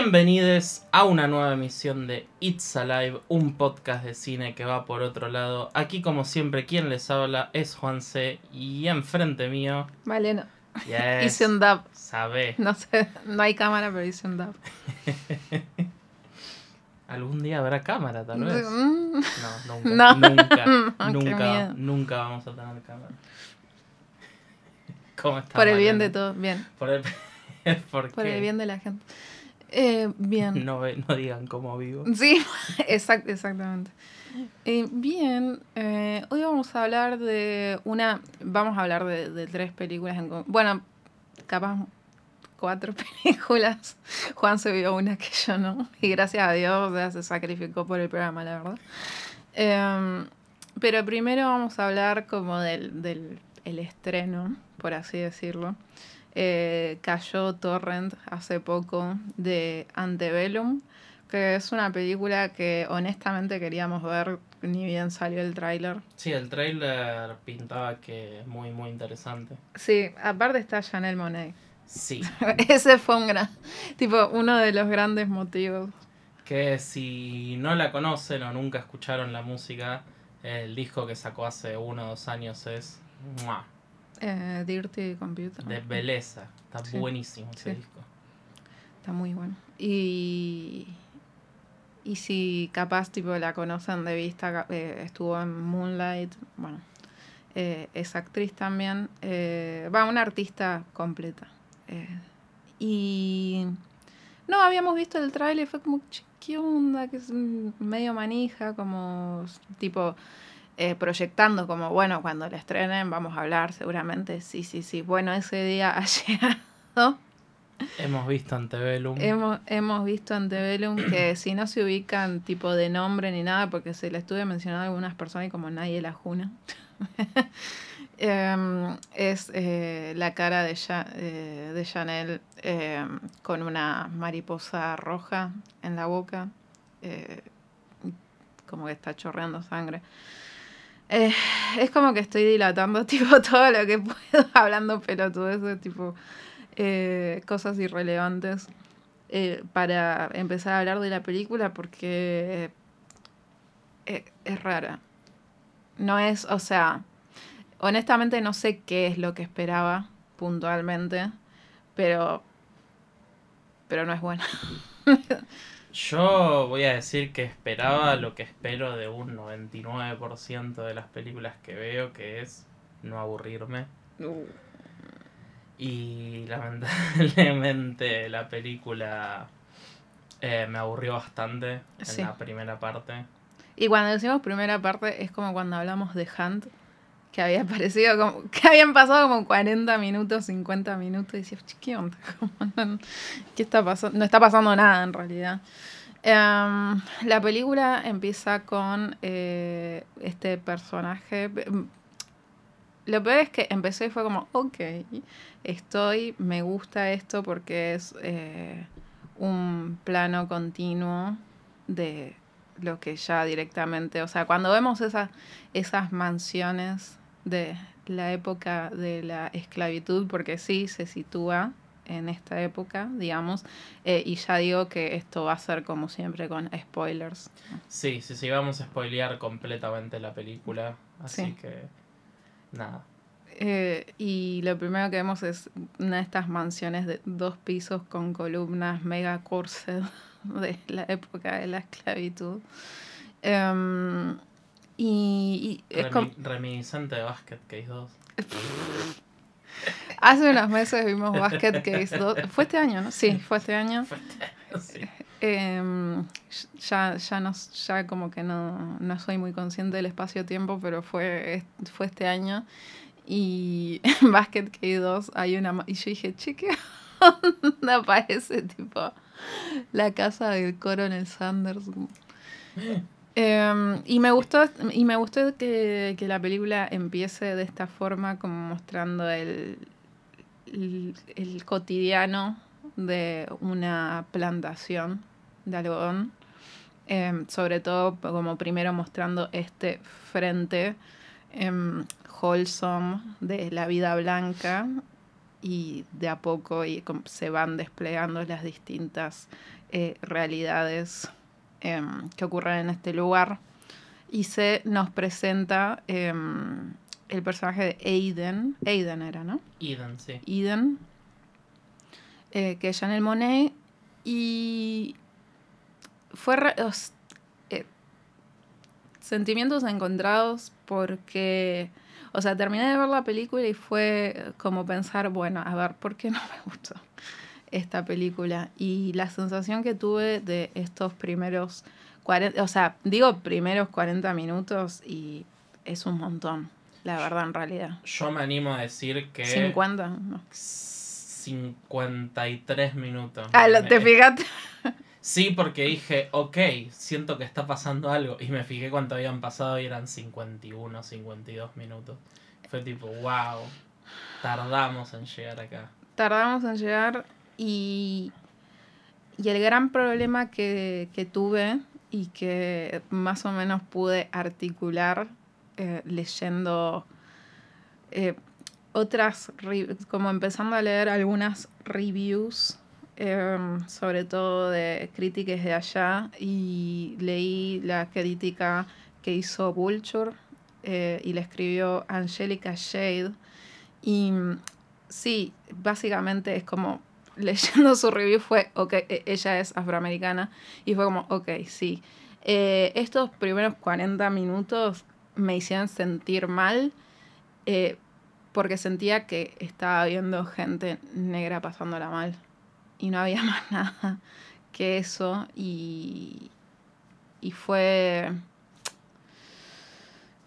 Bienvenidos a una nueva emisión de It's Alive, un podcast de cine que va por otro lado. Aquí, como siempre, quien les habla es Juan C. Y enfrente mío. Vale, no. Yes, Hice un dub. Sabe. No sé, no hay cámara, pero hice un dub. Algún día habrá cámara, tal vez. Mm, No, nunca. No. Nunca. Qué nunca, nunca vamos a tener cámara. ¿Cómo está? Por el bien de todos, bien. Por el, ¿Por Por el bien de la gente. Eh, bien. No, no digan cómo vivo. Sí, exact, exactamente. Eh, bien, eh, hoy vamos a hablar de una. Vamos a hablar de, de tres películas. En, bueno, capaz cuatro películas. Juan se vio una que yo no. Y gracias a Dios sea, se sacrificó por el programa, la verdad. Em, pero primero vamos a hablar como del, del el estreno, por así decirlo. Eh, cayó Torrent hace poco de Antebellum, que es una película que honestamente queríamos ver ni bien salió el tráiler. Sí, el trailer pintaba que es muy, muy interesante. Sí, aparte está Chanel Monet. Sí. Ese fue un gran, tipo, uno de los grandes motivos. Que si no la conocen o nunca escucharon la música, el disco que sacó hace uno o dos años es ¡mua! Eh, Dirty Computer. de belleza. Está Sí. buenísimo ese Sí. disco. Está muy bueno. Y, y si capaz tipo la conocen de vista, eh, estuvo en Moonlight, bueno, eh, es actriz también, va, una artista completa. Y no, habíamos visto el tráiler y fue como, "Che, ¿qué onda? Que es medio manija, como tipo eh, proyectando como, bueno, cuando la estrenen vamos a hablar seguramente, sí, sí, sí. Bueno, ese día ha llegado. Hemos visto Antebellum. Hemos, hemos visto Antebellum que si no se ubican tipo de nombre ni nada, porque se le estuve mencionando a algunas personas y como nadie la juna, em, es eh, la cara de, Ja- eh, de Chanel em, con una mariposa roja en la boca, como que está chorreando sangre. Eh, es como que estoy dilatando tipo todo lo que puedo hablando pelotudeces, tipo eh, cosas irrelevantes eh, para empezar a hablar de la película porque es rara. No es, o sea, honestamente no sé qué es lo que esperaba puntualmente, pero pero no es buena. Yo voy a decir que esperaba lo que espero de un 99% de las películas que veo, que es no aburrirme. Y lamentablemente la película eh, me aburrió bastante en la primera parte. Y cuando decimos primera parte es como cuando hablamos de Hunt, que había parecido como, que habían pasado como 40 minutos, 50 minutos, y decías, "Che, ¿qué onda? ¿Cómo no- ¿Qué está pasando? No está pasando nada en realidad. Em, la película empieza con eh, este personaje. Lo peor es que empecé y fue como, ok, estoy, me gusta esto porque es eh, un plano continuo de lo que ya directamente, o sea, cuando vemos esas, esas mansiones de la época de la esclavitud, porque sí se sitúa en esta época, digamos, eh, y ya digo que esto va a ser como siempre con spoilers. Sí, sí, sí, vamos a spoilear completamente la película. Así Sí. que nada. Eh, y lo primero que vemos es una de estas mansiones de dos pisos con columnas mega corset de la época de la esclavitud. Em, y, y es como- Remi- reminiscente de Basket Case 2. hace unos meses vimos Basket Case 2. Fue este año, ¿no? Sí, fue este año. Sí. Em, ya, ya, no, ya como que no, no soy muy consciente del espacio-tiempo, pero fue, fue este año. Y en Basket K2 hay una... Y yo dije, che, ¿qué onda parece? Tipo, la casa del Coronel Sanders. Em, y me gustó, y me gustó que, que la película empiece de esta forma, como mostrando el, el, cotidiano de una plantación de algodón. Em, sobre todo como primero mostrando este frente em, wholesome de la vida blanca y de a poco y se van desplegando las distintas eh, realidades em, que ocurren en este lugar. Y se nos presenta em, el personaje de Aiden. Aiden era, ¿no? Aiden, sí. Aiden. Eh, que es Janelle Monet. Y fue eh, sentimientos encontrados porque, o sea, terminé de ver la película y fue como pensar, bueno, a ver, ¿por qué no me gustó esta película? Y la sensación que tuve de estos primeros 40, o sea, digo primeros 40 minutos y es un montón, la verdad, en realidad. Yo me animo a decir que... 50, no. 53 minutos. Ah, ¿te fijaste? Sí, porque dije, ok, siento que está pasando algo. Y me fijé cuánto habían pasado y eran 51, 52 minutos. Fue tipo, wow, tardamos en llegar acá. Tardamos en llegar y, y el gran problema que, tuve y que más o menos pude articular eh, leyendo eh, otras, como empezando a leer algunas reviews Em, sobre todo de críticas de allá, y leí la crítica que hizo Vulture eh, y la escribió Angelica Shade. Y sí, básicamente es como leyendo su review fue, ok, e, ella es afroamericana, y fue como, ok, sí. Eh, estos primeros 40 minutos me hicieron sentir mal eh, porque sentía que estaba viendo gente negra pasándola mal y no había más nada que eso y, y fue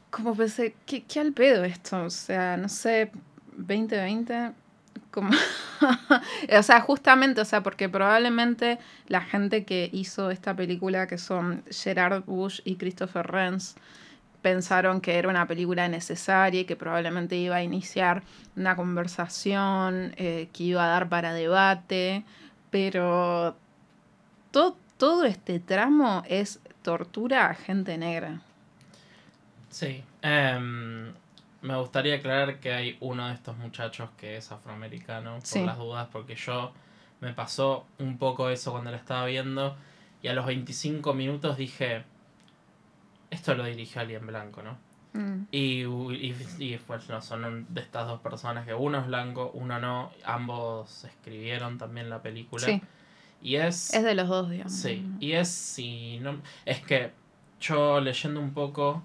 como pensé, ¿qué, ¿qué, al pedo esto? O sea, no sé, 2020, como... o sea, justamente, o sea, porque probablemente la gente que hizo esta película, que son Gerard Bush y Christopher Renz, pensaron que era una película necesaria y que probablemente iba a iniciar una conversación eh, que iba a dar para debate pero todo este tramo es tortura a gente negra. Sí. Em, me gustaría aclarar que hay uno de estos muchachos que es afroamericano, por las dudas, porque yo me pasó un poco eso cuando lo estaba viendo y a los 25 minutos dije, esto lo dirigió alguien blanco, ¿no? Mm. Y, y, pues no, son de estas dos personas que uno es blanco, uno no, ambos escribieron también la película. Sí. Y es... Es de los dos, digamos. Sí, y es si no... Es que yo leyendo un poco,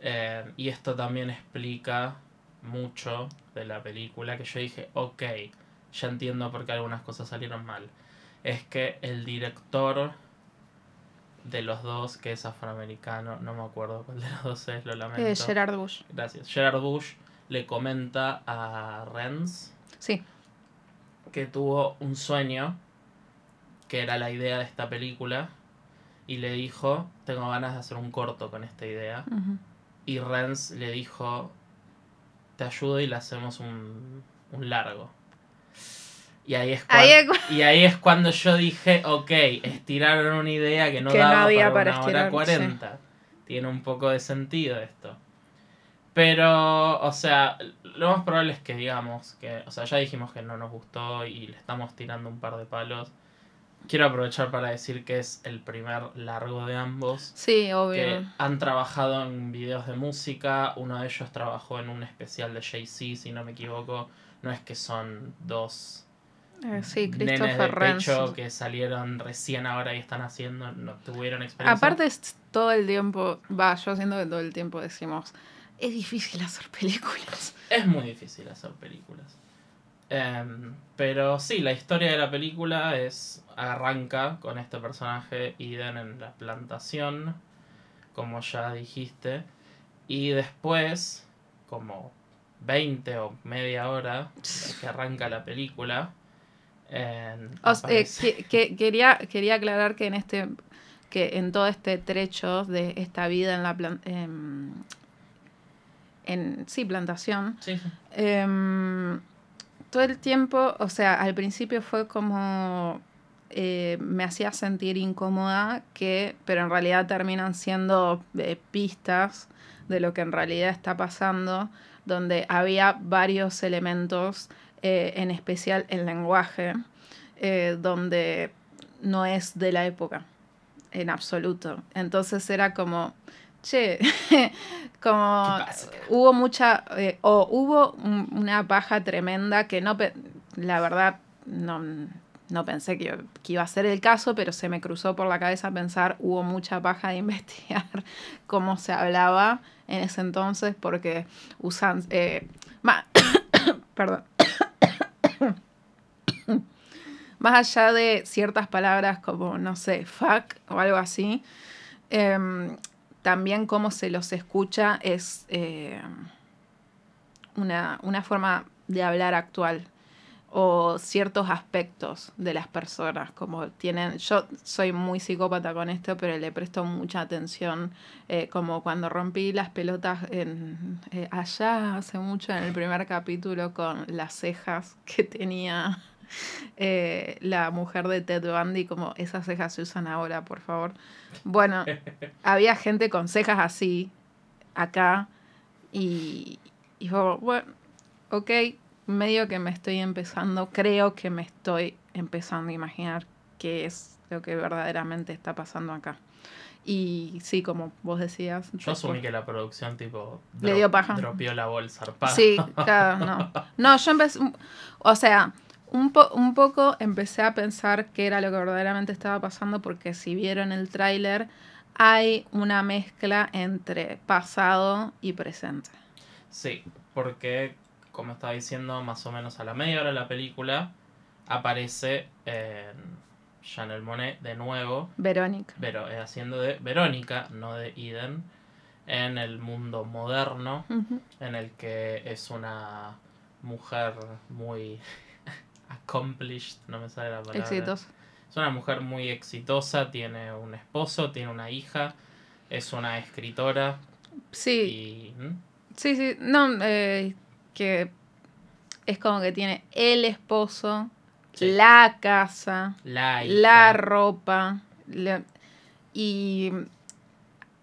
eh, y esto también explica mucho de la película, que yo dije, ok, ya entiendo por qué algunas cosas salieron mal. Es que el director de los dos que es afroamericano, no me acuerdo cuál de los dos es, lo lamento. Eh, Gerard Bush. Gracias. Gerard Bush le comenta a Renz sí. que tuvo un sueño, que era la idea de esta película, y le dijo, tengo ganas de hacer un corto con esta idea. Y Renz le dijo, te ayudo y le hacemos un, un largo. Y ahí, es cuando, y ahí es cuando yo dije, ok, estiraron una idea que no daba para, una hora 40. Tiene un poco de sentido esto. Pero, o sea, lo más probable es que digamos que, o sea, ya dijimos que no nos gustó y le estamos tirando un par de palos. Quiero aprovechar para decir que es el primer largo de ambos. Sí, obvio. Que han trabajado en videos de música. Uno de ellos trabajó en un especial de Jay-Z, si no me equivoco. No es que son dos eh, sí, Christopher nenes de que salieron recién ahora y están haciendo, no tuvieron experiencia. Aparte todo el tiempo, va, yo siento que todo el tiempo decimos, es difícil hacer películas. Es muy difícil hacer películas. Em, pero sí, la historia de la película es arranca con este personaje Eden en la plantación, como ya dijiste, y después, como 20 o media hora que arranca la película, eh, que, quería, quería aclarar que en este que en todo este trecho de esta vida en la em, en sí plantación em, todo el tiempo o sea al principio fue como eh, me hacía sentir incómoda que pero en realidad terminan siendo eh, pistas de lo que en realidad está pasando donde había varios elementos eh, en especial el lenguaje, donde no es de la época, en absoluto. Entonces era como, che, como hubo mucha, eh, o hubo una baja tremenda que no, la verdad, no, no pensé que, iba a ser el caso, pero se me cruzó por la cabeza pensar, hubo mucha paja de investigar cómo se hablaba en ese entonces, porque usan... Eh, perdón. Más allá de ciertas palabras como, no sé, fuck o algo así, em, también cómo se los escucha es eh, una, una forma de hablar actual o ciertos aspectos de las personas, como tienen, yo soy muy psicópata con esto, pero le presto mucha atención, eh, como cuando rompí las pelotas en, eh, allá hace mucho en el primer capítulo con las cejas que tenía eh, la mujer de Ted Bundy, como esas cejas se usan ahora, por favor. Bueno, había gente con cejas así, acá, y, y bueno, ok, medio que me estoy empezando, creo que me estoy empezando a imaginar qué es lo que verdaderamente está pasando acá. Y sí, como vos decías. Yo asumí que la producción, tipo. Le dio paja. Dropió la bolsa zarpada. Sí, claro, no. No, yo empecé. O sea, un, un poco empecé a pensar qué era lo que verdaderamente estaba pasando, porque si vieron el tráiler, hay una mezcla entre pasado y presente. Sí, porque como estaba diciendo, más o menos a la media hora de la película, aparece en Chanel Monet de nuevo. Verónica. Pero eh, haciendo de Verónica, no de Eden, en el mundo moderno, en el que es una mujer muy accomplished, no me sale la palabra. Exitosa. Es una mujer muy exitosa, tiene un esposo, tiene una hija, es una escritora. Sí. Sí, sí, no, eh, que es como que tiene el esposo, la casa, la, ropa. y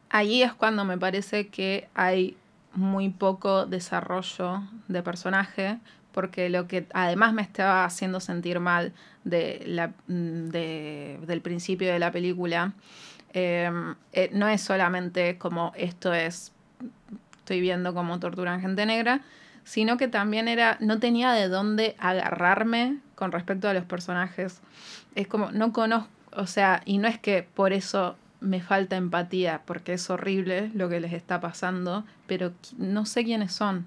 ahí es cuando me parece que hay muy poco desarrollo de personaje, porque lo que además me estaba haciendo sentir mal de la, del principio de la película, em, eh, no es solamente como esto es, estoy viendo cómo torturan gente negra, sino que también era, no tenía de dónde agarrarme con respecto a los personajes. Es como, no conozco, o sea, y no es que por eso me falta empatía, porque es horrible lo que les está pasando, pero no sé quiénes son,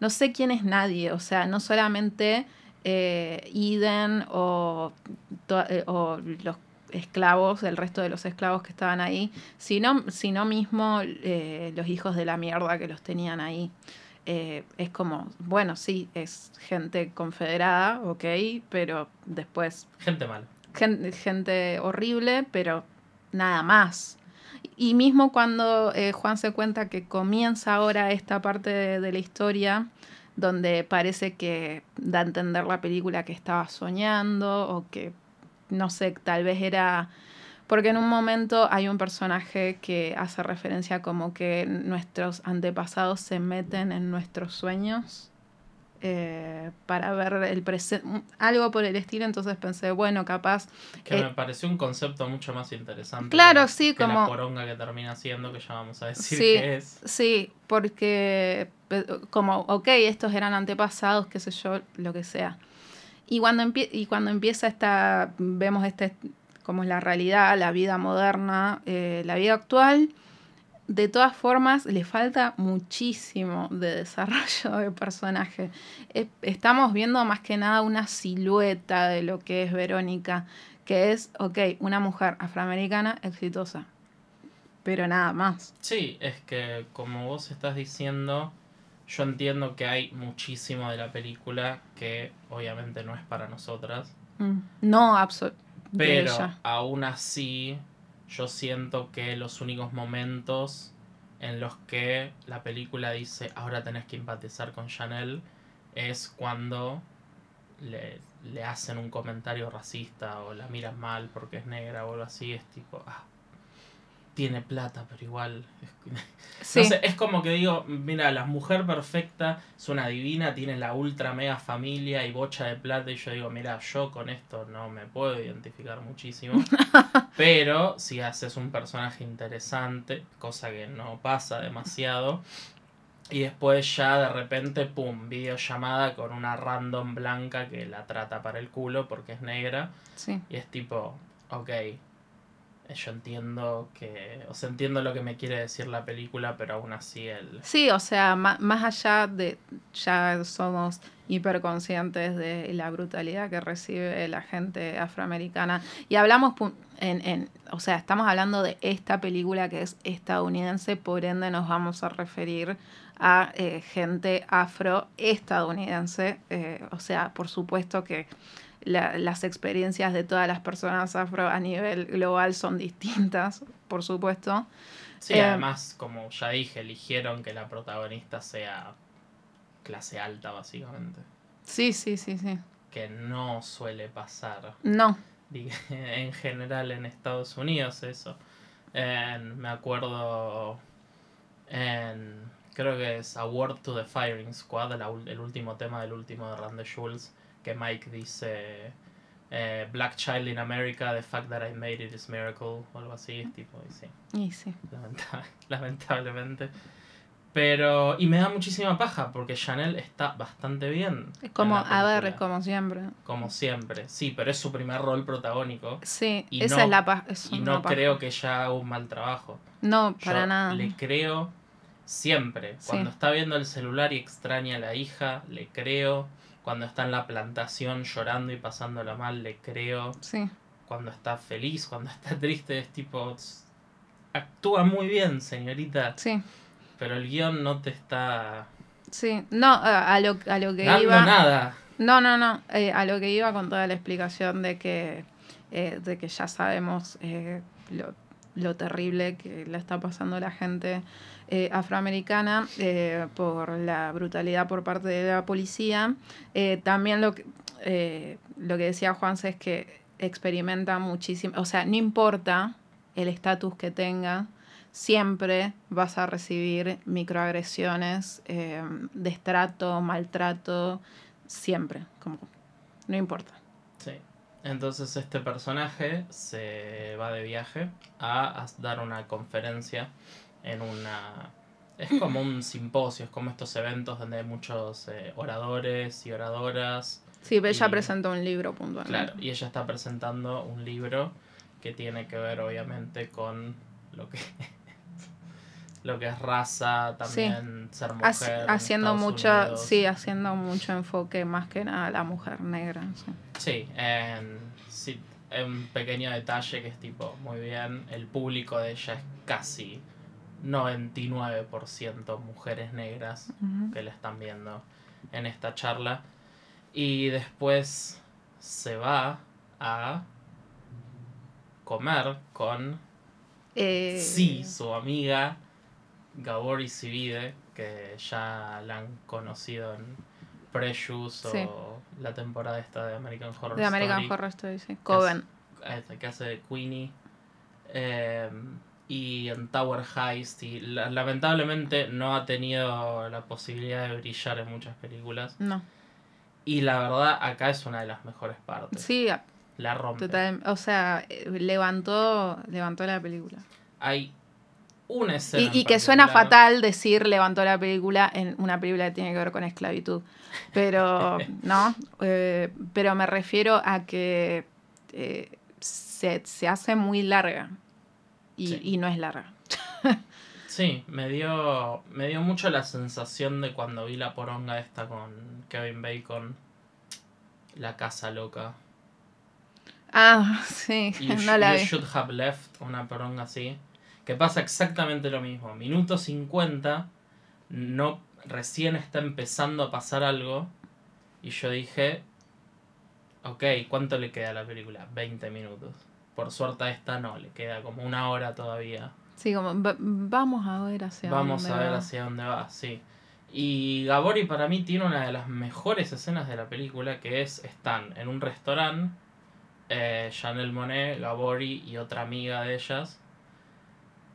no sé quién es nadie, o sea, no solamente eh, Eden o, eh, o los esclavos, el resto de los esclavos que estaban ahí, sino, sino mismo eh, los hijos de la mierda que los tenían ahí. Eh, es como, bueno, sí, es gente confederada, ok, pero después... Gente mal Gente, horrible, pero nada más. Y mismo cuando eh, Juan se cuenta que comienza ahora esta parte de, la historia, donde parece que da a entender la película que estaba soñando o que, no sé, tal vez era porque en un momento hay un personaje que hace referencia como que nuestros antepasados se meten en nuestros sueños eh, para ver el presente, algo por el estilo, entonces pensé, bueno, capaz... Que me eh, pareció un concepto mucho más interesante. Claro, sí, como... La poronga que termina siendo, que ya vamos a decir que es. Sí, porque como, ok, estos eran antepasados, qué sé yo, lo que sea. Y cuando, y cuando empieza esta, vemos este como es la realidad, la vida moderna, eh, la vida actual, de todas formas le falta muchísimo de desarrollo de personaje. estamos viendo más que nada una silueta de lo que es Verónica, que es, ok, una mujer afroamericana exitosa, pero nada más. Sí, es que como vos estás diciendo, yo entiendo que hay muchísimo de la película que obviamente no es para nosotras. Mm, no, absolutamente pero aún así, yo siento que los únicos momentos en los que la película dice ahora tenés que empatizar con Chanel es cuando le, le hacen un comentario racista o la miran mal porque es negra o algo así, es tipo, ah, tiene plata, pero igual. Es, es como que digo, mira, la mujer perfecta es una divina, tiene la ultra mega familia y bocha de plata. Y yo digo, mira, yo con esto no me puedo identificar muchísimo. pero si haces un personaje interesante, cosa que no pasa demasiado. Y después ya de repente, pum, videollamada con una random blanca que la trata para el culo porque es negra. Sí. Y es tipo, ok, yo entiendo que, o sea, entiendo lo que me quiere decir la película, pero aún así el... Sí, o sea, más, allá de, ya somos hiperconscientes de la brutalidad que recibe la gente afroamericana. Y hablamos, en, en, o sea, estamos hablando de esta película que es estadounidense, por ende nos vamos a referir a eh, gente afroestadounidense. Eh, o sea, por supuesto que las experiencias de todas las personas afro a nivel global son distintas, por supuesto. Sí, eh, además, como ya dije, eligieron que la protagonista sea clase alta, básicamente. Sí, sí, sí, sí. Que no suele pasar. No. En general en Estados Unidos eso. me acuerdo en, creo que es Award to the Firing Squad, el último tema del último de Randy Schulz que Mike dice eh, Black Child in America, the fact that I made it is miracle, o algo así, es tipo, y sí. Y sí. lamentablemente. Pero, y me da muchísima paja porque Chanel está bastante bien. Es como, a ver, como siempre. Como siempre, sí, pero es su primer rol protagónico. Sí, esa es la paja. Y no creo que ella haga un mal trabajo. No, para nada. Le creo siempre. Cuando está viendo el celular y extraña a la hija, le creo cuando está en la plantación llorando y pasándola mal, le creo. Sí. Cuando está feliz, cuando está triste, es tipo. Actúa muy bien, señorita. Sí. Pero el guion no te está. Sí, no, a lo, a lo que Dando iba. nada. No, no, no. Eh, a lo que iba con toda la explicación de que, eh, de que ya sabemos eh, lo, lo terrible que le está pasando a la gente eh, afroamericana eh, por la brutalidad por parte de la policía. Eh, también lo que, lo que decía Juanse es que experimenta muchísimo, o sea, no importa el estatus que tenga, siempre vas a recibir microagresiones, destrato, maltrato, siempre, como no importa. Sí. Entonces este personaje se va de viaje a dar una conferencia en una... Es como un simposio, es como estos eventos donde hay muchos eh, oradores y oradoras. Sí, ella presenta un libro puntualmente. Claro, y ella está presentando un libro que tiene que ver obviamente con lo que lo que es raza, también ser mujer. haciendo mucho, sí, haciendo mucho enfoque más que nada a la mujer negra. Sí, en, sí, un pequeño detalle que es tipo, muy bien, el público de ella es casi 99% mujeres negras que la están viendo en esta charla. Y después se va a comer con eh... sí, su amiga Gabori Sivide, que ya la han conocido en Precious o la temporada esta de American Horror de American Horror Story, sí. Coven. Que hace, de Queenie. Eh, y en Tower Heist y lamentablemente no ha tenido la posibilidad de brillar en muchas películas. No. Y la verdad acá es una de las mejores partes. Sí, la rompe. Total, o sea, levantó levantó la película. Hay una escena. Y, y que suena fatal decir levantó la película en una película que tiene que ver con esclavitud. Pero, ¿no? Eh, pero me refiero a que eh, se, se hace muy larga y, no es larga. sí, me dio, me dio mucho la sensación de cuando vi la poronga esta con Kevin Bacon, La Casa Loca. Ah, sí, no la you should have left, una poronga así. Que pasa exactamente lo mismo. Minuto 50, no, recién está empezando a pasar algo. Y yo dije, ok, ¿cuánto le queda a la película? 20 minutos por suerte a esta no, le queda como una hora todavía. Sí, como vamos a ver hacia vamos dónde va. Vamos a ver hacia dónde va, sí. Y Gabori para mí tiene una de las mejores escenas de la película, que es, están en un restaurante, eh, Chanel Monet, Gabori y otra amiga de ellas,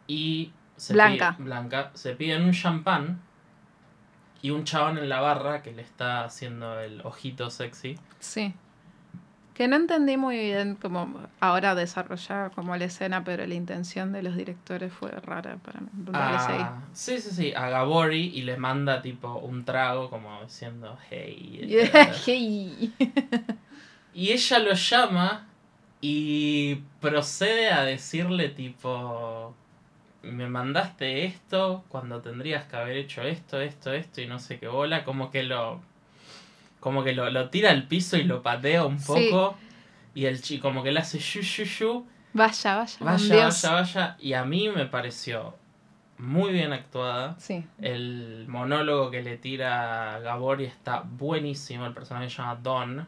y se Blanca. pide- Blanca se piden un champán y un chabón en la barra que le está haciendo el ojito sexy. Sí. Que no entendí muy bien como ahora desarrollar como la escena, pero la intención de los directores fue rara para mí. Dale, seguí. a, sí, sí, sí, a Gabori y le manda tipo un trago como diciendo hey. Yeah, hey. Y ella lo llama y procede a decirle tipo, me mandaste esto cuando tendrías que haber hecho esto, esto, esto y no sé qué bola, como que lo, como que lo, lo tira al piso y lo patea un Sí. poco y el chico como que le hace yu, yu, yu, Vaya, vaya. vaya, vaya, vaya, y a mí me pareció muy bien actuada. Sí. El monólogo que le tira Gabori está buenísimo. El personaje se llama Don.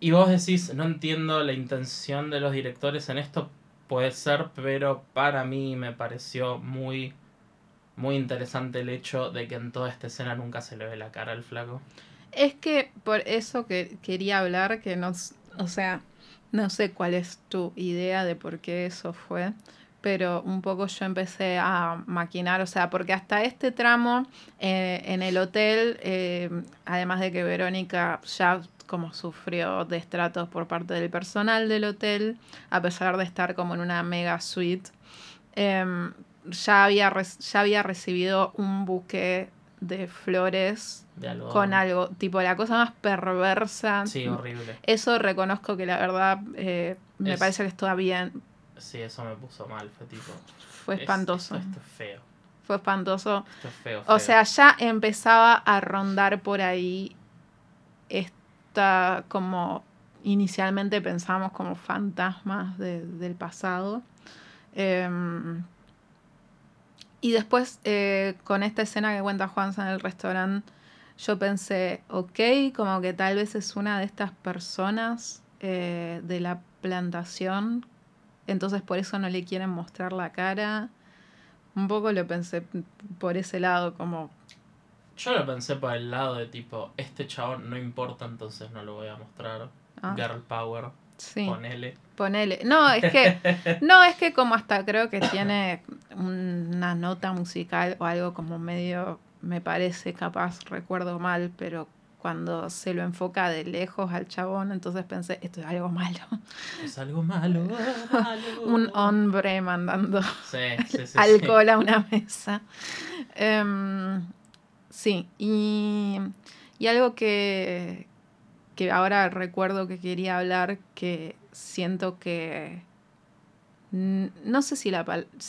Y vos decís, no entiendo la intención de los directores en esto. Puede ser, pero para mí me pareció muy, muy interesante el hecho de que en toda esta escena nunca se le ve la cara al flaco. Es que por eso que quería hablar, que nos, o sea, no sé cuál es tu idea de por qué eso fue, pero un poco yo empecé a maquinar, o sea, porque hasta este tramo eh, en el hotel, eh, además de que Verónica ya como sufrió destratos por parte del personal del hotel, a pesar de estar como en una mega suite, em, ya, había ya había recibido un buque de flores De algo. con algo, tipo la cosa más perversa. Sí, horrible. Eso reconozco que la verdad eh, me Es- parece que está bien. Sí, eso me puso mal. Fue tipo. Fue es- espantoso. Esto, esto es feo. Fue espantoso. Esto es feo. O sea, ya empezaba a rondar por ahí esta como inicialmente pensamos como fantasmas de- del pasado. Em, y después eh, con esta escena que cuenta Juanza en el restaurante, yo pensé, ok, como que tal vez es una de estas personas eh, de la plantación, entonces por eso no le quieren mostrar la cara. Un poco lo pensé por ese lado, como Yo lo pensé por el lado de tipo, este chabón no importa, entonces no lo voy a mostrar. Ah. Girl Power, Sí, ponele. ponele. No, es que, no, es que como hasta creo que tiene una nota musical o algo como medio, me parece capaz, recuerdo mal, pero cuando se lo enfoca de lejos al chabón, entonces pensé, esto es algo malo. Es algo malo. malo. Un hombre mandando Sí, sí, sí. alcohol a una mesa. Em, sí, y, y algo que, que ahora recuerdo que quería hablar, que siento que no sé si la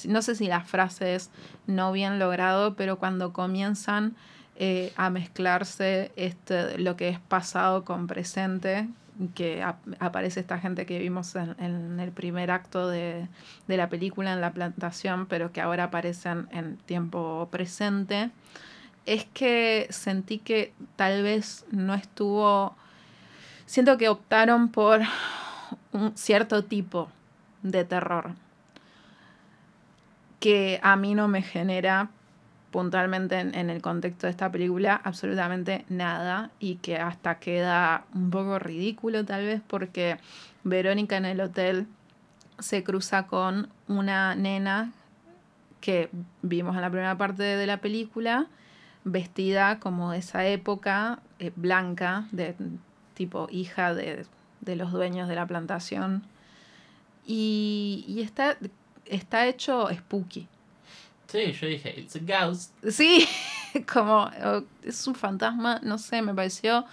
no sé si la frase es no bien logrado, pero cuando comienzan eh, a mezclarse este, lo que es pasado con presente, que ap- aparece esta gente que vimos en, en el primer acto de, de la película en la plantación, pero que ahora aparecen en tiempo presente, es que sentí que tal vez no estuvo, siento que optaron por un cierto tipo de terror que a mí no me genera puntualmente en, el contexto de esta película absolutamente nada y que hasta queda un poco ridículo tal vez porque Verónica en el hotel se cruza con una nena que vimos en la primera parte de la película vestida como de esa época eh, blanca de tipo hija de, de los dueños de la plantación y, y está, está hecho spooky Sí, yo dije, it's a ghost. Sí, como oh, es un fantasma, no sé, me pareció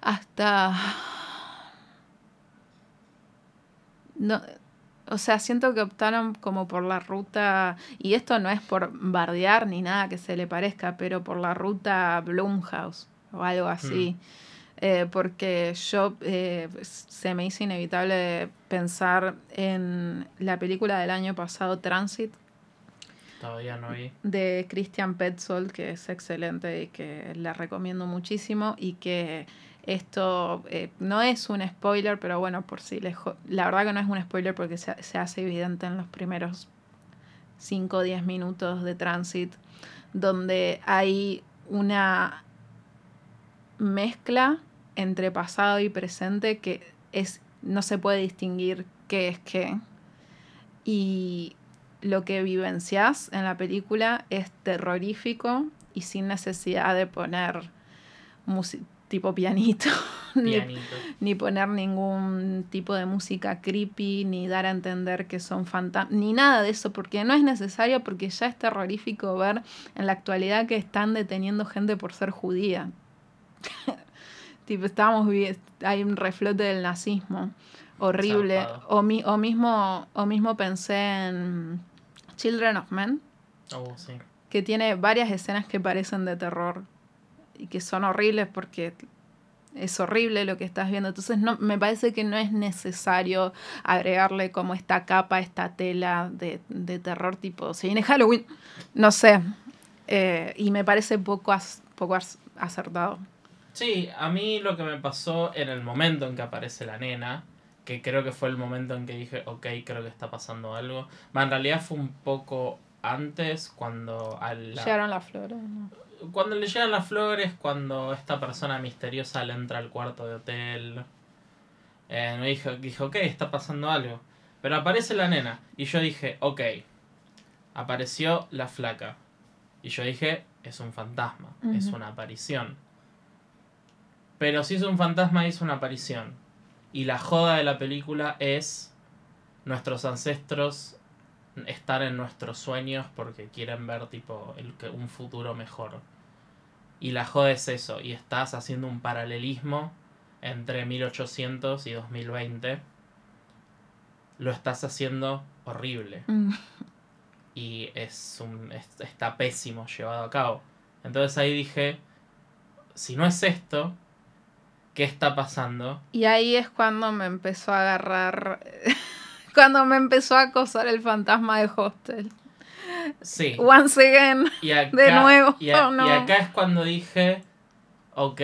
hasta... No, o sea, siento que optaron como por la ruta, y esto no es por bardear ni nada que se le parezca, pero por la ruta Blumhouse o algo así. Eh, porque yo eh, se me hizo inevitable pensar en la película del año pasado, Transit, Todavía no vi. de Christian Petzold, que es excelente y que la recomiendo muchísimo y que esto eh, no es un spoiler, pero bueno, por si les... jo- La verdad que no es un spoiler porque se, se hace evidente en los primeros 5 o 10 minutos de Transit, donde hay una mezcla entre pasado y presente que es no se puede distinguir qué es qué. Y lo que vivencias en la película es terrorífico y sin necesidad de poner tipo pianito, Ni, poner ningún tipo de música creepy, ni dar a entender que son fantasmas, ni nada de eso, porque no es necesario, porque ya es terrorífico ver en la actualidad que están deteniendo gente por ser judía. tipo, estábamos hay un reflote del nazismo horrible. O, mi, o, mismo, o mismo pensé en Children of Men. Oh, que tiene varias escenas que parecen de terror y que son horribles porque es horrible lo que estás viendo. Entonces no, me parece que no es necesario agregarle como esta capa, esta tela de, terror tipo, se viene Halloween, no sé. Eh, y me parece poco, poco acertado. Sí, a mí lo que me pasó en el momento en que aparece la nena, que creo que fue el momento en que dije, ok, creo que está pasando algo. en realidad fue un poco antes, cuando... Llegaron las flores. Cuando le llegan las flores, cuando esta persona misteriosa le entra al cuarto de hotel. Eh, me dijo, dijo, ok, está pasando algo. Pero aparece la nena. Y yo dije, ok. Apareció la flaca. Y yo dije, es un fantasma, es una aparición. Pero si es un fantasma, es una aparición. Y la joda de la película es nuestros ancestros estar en nuestros sueños porque quieren ver tipo el, un futuro mejor. Y la joda es eso, y estás haciendo un paralelismo entre 1800 y 2020. Lo estás haciendo horrible. Mm. Y es un, está pésimo llevado a cabo. Entonces ahí dije, si no es esto, ¿qué está pasando? Y ahí es cuando me empezó a agarrar cuando me empezó a acosar el fantasma de Hostel. Sí. Once again. de nuevo. Y, oh, y acá es cuando dije, ok,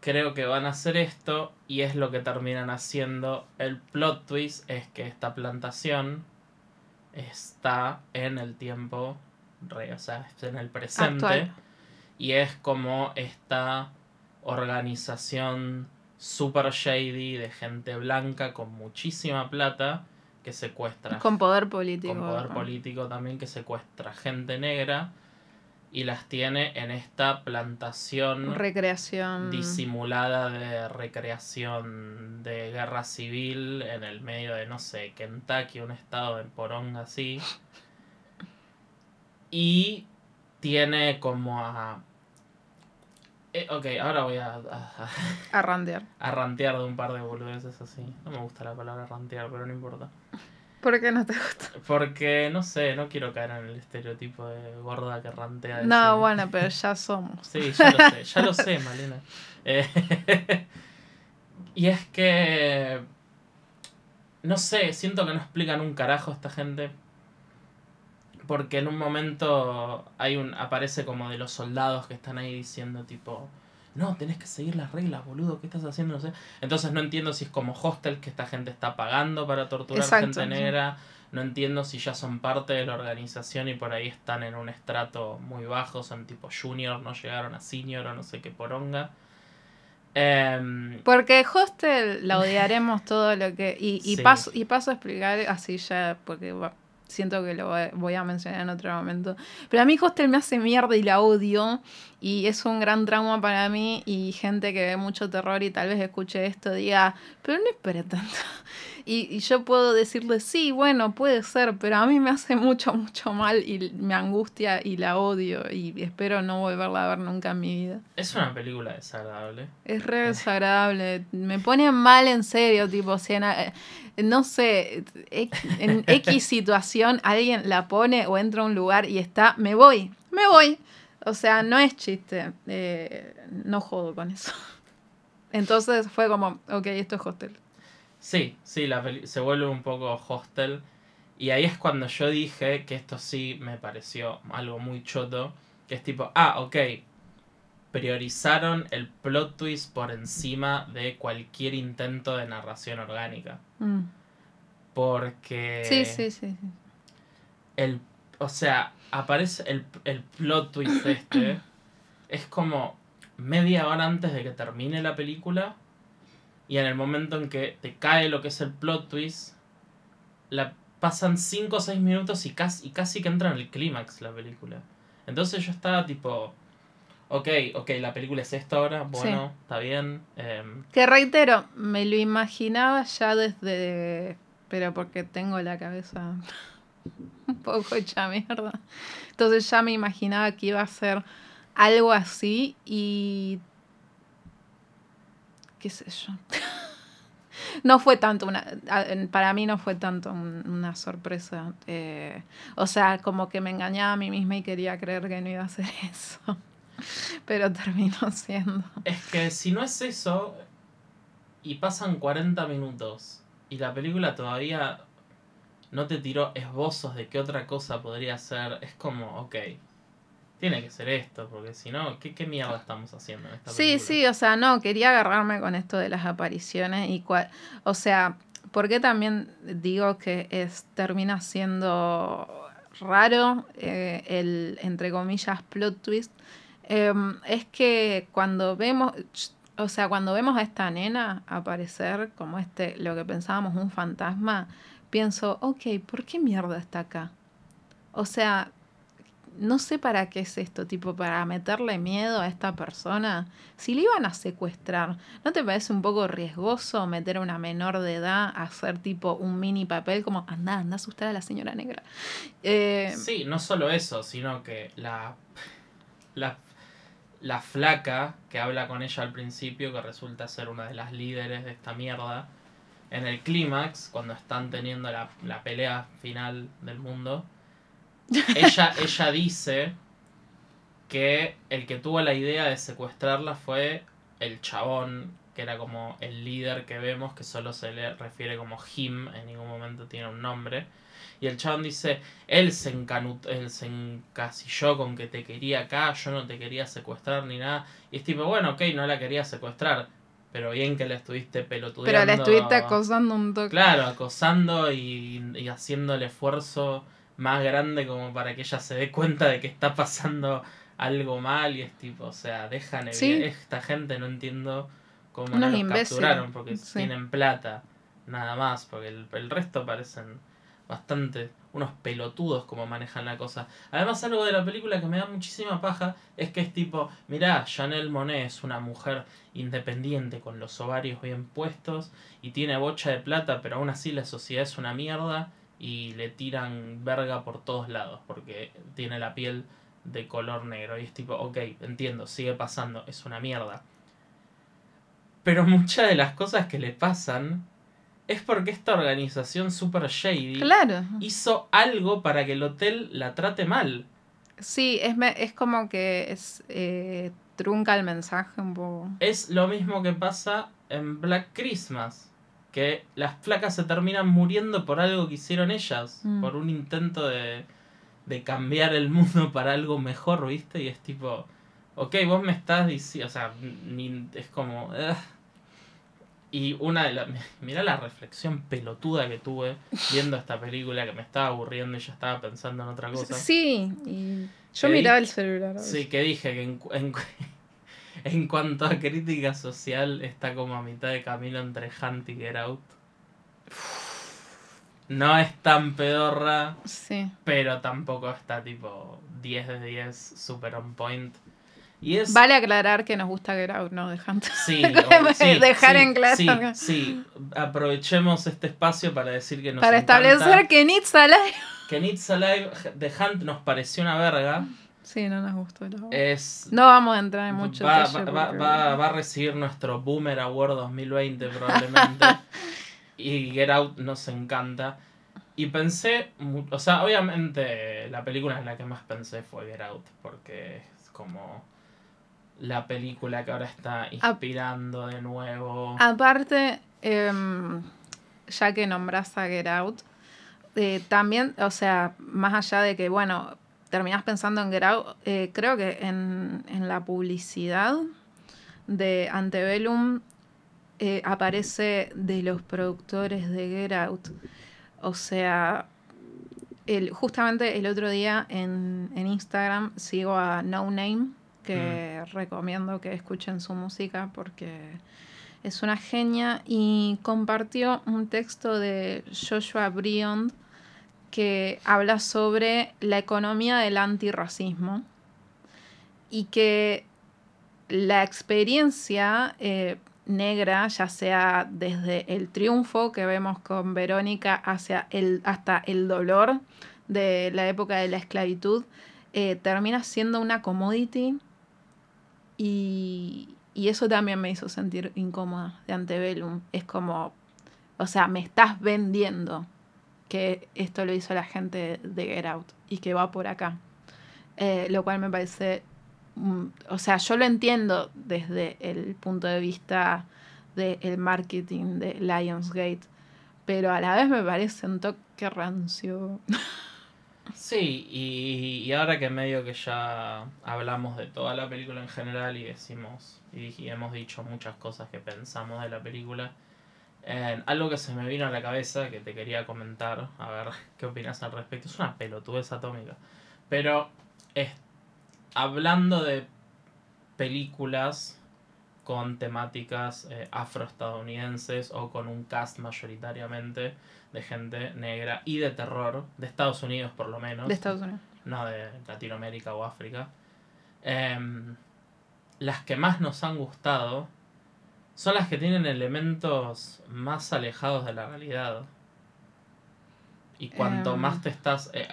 creo que van a hacer esto y es lo que terminan haciendo. El plot twist es que esta plantación está en el tiempo, o sea, en el presente. Y es como esta organización super shady de gente blanca con muchísima plata que secuestra. Con poder político. Con poder político también que secuestra gente negra y las tiene en esta plantación. Recreación. Disimulada de recreación de guerra civil en el medio de, no sé, Kentucky, un estado de poronga así. Y tiene como a eh, ok, ahora voy a, a, a rantear. A rantear de un par de boludeces así. No me gusta la palabra rantear, pero no importa. ¿Por qué no te gusta? Porque, no sé, no quiero caer en el estereotipo de gorda que rantea. No, bueno, pero ya somos. Sí, ya lo sé, ya lo sé, Malena. Eh, y es que... No sé, siento que no explican un carajo esta gente porque en un momento hay un aparece como de los soldados que están ahí diciendo tipo no, tenés que seguir las reglas, boludo, ¿qué estás haciendo? No sé. Entonces no entiendo si es como hostel que esta gente está pagando para torturar gente negra. No entiendo si ya son parte de la organización y por ahí están en un estrato muy bajo, son tipo junior, no llegaron a senior o no sé qué poronga. Em, porque hostel la odiaremos todo lo que... Y, y, paso, y paso a explicar así ya, porque siento que lo voy a mencionar en otro momento. Pero a mí Hostel me hace mierda y la odio. Y es un gran trauma para mí. Y gente que ve mucho terror y tal vez escuche esto diga, pero no espere tanto. Y, yo puedo decirle, sí, bueno, puede ser, pero a mí me hace mucho, mucho mal y me angustia y la odio. Y espero no volverla a ver nunca en mi vida. Es una película desagradable. Es re desagradable. me pone mal en serio, tipo, si no sé, en X situación alguien la pone o entra a un lugar y está, me voy, me voy. O sea, no es chiste. Eh, no jodo con eso. Entonces fue como, ok, esto es hostel. Sí, sí, la se vuelve un poco hostel. Y ahí es cuando yo dije que esto sí me pareció algo muy choto. Que es tipo, ah, ok, priorizaron el plot twist por encima de cualquier intento de narración orgánica. Mm. Porque. Sí, sí, sí, El, o sea, aparece el, el plot twist este. es como media hora antes de que termine la película. Y en el momento en que te cae lo que es el plot twist, la pasan 5 o 6 minutos y casi, y casi que entra en el clímax la película. Entonces yo estaba tipo, ok, ok, la película es esta ahora, bueno, está bien. em, Que reitero, me lo imaginaba ya desde. Pero porque tengo la cabeza un poco hecha mierda. Entonces ya me imaginaba que iba a ser algo así y. qué sé yo. No fue tanto una. Para mí no fue tanto un- una sorpresa. eh, o sea, como que me engañaba a mí misma y quería creer que no iba a ser eso. Pero terminó siendo. Es que si no es eso, y pasan 40 minutos, y la película todavía no te tiró esbozos de qué otra cosa podría ser, es como, ok, tiene que ser esto, porque si no, ¿qué, qué mierda estamos haciendo en esta Sí, película? sí, o sea, no, quería agarrarme con esto de las apariciones y cuál, o sea, porque también digo que es termina siendo raro eh, el entre comillas plot twist Em, es que cuando vemos, o sea, cuando vemos a esta nena aparecer como este, lo que pensábamos un fantasma, pienso, ok, ¿por qué mierda está acá? O sea, no sé para qué es esto, tipo, para meterle miedo a esta persona. Si le iban a secuestrar, ¿no te parece un poco riesgoso meter a una menor de edad a hacer tipo un mini papel como, anda, anda a asustar a la señora negra? Eh, Sí, no solo eso, sino que la, la, la flaca que habla con ella al principio, que resulta ser una de las líderes de esta mierda, en el clímax, cuando están teniendo la, la pelea final del mundo, ella, ella dice que el que tuvo la idea de secuestrarla fue el chabón, que era como el líder que vemos, que solo se le refiere como him, en ningún momento tiene un nombre. Y el chabón dice, él se, encanut él se encasilló con que te quería acá, yo no te quería secuestrar ni nada. Y es tipo, bueno, ok, no la quería secuestrar, pero bien que la estuviste pelotudeando. pero la estuviste acosando un toque. Claro, acosando y, y haciendo el esfuerzo más grande como para que ella se dé cuenta de que está pasando algo mal y es tipo, o sea, dejan Sí. esta gente, no entiendo cómo no los capturaron porque Sí. tienen plata, nada más, porque el, el resto parecen bastante unos pelotudos como manejan la cosa. Además, algo de la película que me da muchísima paja es que es tipo, mirá, Janelle Monet es una mujer independiente con los ovarios bien puestos y tiene bocha de plata, pero aún así la sociedad es una mierda y le tiran verga por todos lados porque tiene la piel de color negro. Y es tipo, ok, entiendo, sigue pasando, es una mierda. Pero muchas de las cosas que le pasan es porque esta organización super shady Claro. hizo algo para que el hotel la trate mal. Sí, es, me- es como que es, eh, trunca el mensaje un poco. Es lo mismo que pasa en Black Christmas. Que las flacas se terminan muriendo por algo que hicieron ellas. Mm. Por un intento de, de cambiar el mundo para algo mejor, ¿viste? Y es tipo, ok, vos me estás diciendo, o sea, ni- es como... ugh. Y una de las... Mirá la reflexión pelotuda que tuve viendo esta película que me estaba aburriendo y ya estaba pensando en otra cosa. Sí, y yo ¿Qué miraba el celular. Sí, que dije que en, en, en cuanto a crítica social está como a mitad de camino entre Hunt y Get Out. No es tan pedorra, Sí. pero tampoco está tipo 10 de 10, super on point. Y es... Vale aclarar que nos gusta Get Out, ¿no? De Hunter. Sí, sí, dejar sí, en claro Sí, aprovechemos este espacio para decir que nos Para establecer que Needs Alive. que Needs Alive de Hunt nos pareció una verga. Sí, no nos gustó. verdad. Es No vamos a entrar en mucho va, detalle va, va- porque- va- va a recibir nuestro Boomer Award 2020 probablemente. y Get Out nos encanta. Y pensé, o sea, obviamente la película en la que más pensé fue Get Out, porque es como la película que ahora está inspirando de nuevo. Aparte, em, ya que nombras a Get Out, eh, también, o sea, más allá de que, bueno, terminás pensando en Out, eh, creo que en, en la publicidad de Antebellum eh, aparece de los productores de Get Out. O sea, el, justamente el otro día en, en Instagram sigo a No Name, que recomiendo que escuchen su música porque es una genia y compartió un texto de Joshua Briand que habla sobre la economía del antirracismo y que la experiencia eh, negra, ya sea desde el triunfo que vemos con Verónica hacia el, hasta el dolor de la época de la esclavitud, eh, termina siendo una commodity y, y, eso también me hizo sentir incómoda de Antebellum. Es como, o sea, me estás vendiendo que esto lo hizo la gente de Get Out y que va por acá. Eh, lo cual me parece Mm, o sea, yo lo entiendo desde el punto de vista del marketing de Lionsgate, pero a la vez me parece un toque rancio. Sí, y, ahora que medio que ya hablamos de toda la película en general y decimos y, hemos dicho muchas cosas que pensamos de la película, algo que se me vino a la cabeza que te quería comentar, a ver qué opinas al respecto, es una pelotudez atómica, pero hablando de películas con temáticas eh, afroestadounidenses o con un cast mayoritariamente de gente negra y de terror, de Estados Unidos por lo menos. De Estados Unidos. No de Latinoamérica o África. Em, las que más nos han gustado son las que tienen elementos más alejados de la realidad. Y cuanto em. más te estás... Eh,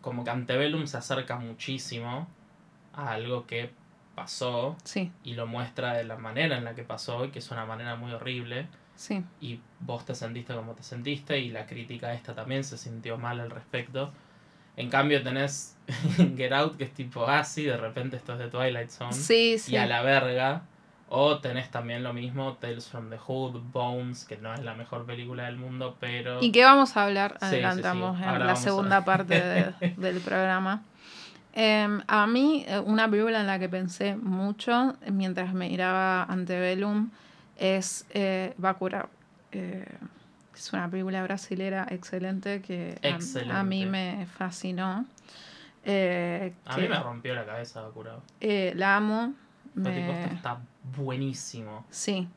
como que Antebellum se acerca muchísimo a algo que pasó y lo muestra de la manera en la que pasó y que es una manera muy horrible. Sí. Y vos te sentiste como te sentiste y la crítica esta también se sintió mal al respecto. En cambio tenés Get Out que es tipo, ah, sí, de repente esto es de Twilight Zone. Sí, sí. Y a la verga. O tenés también lo mismo, Tales from the Hood, Bones, que no es la mejor película del mundo, pero... Y que vamos a hablar, adelantamos en la segunda parte del programa. Em, a mí, eh, una película en la que pensé mucho mientras me miraba Antebellum es eh, Bakura. Eh, es una película brasilera excelente que A, mí me fascinó. Eh, a mí me rompió la cabeza Bakura. la amo. está buenísimo. Sí.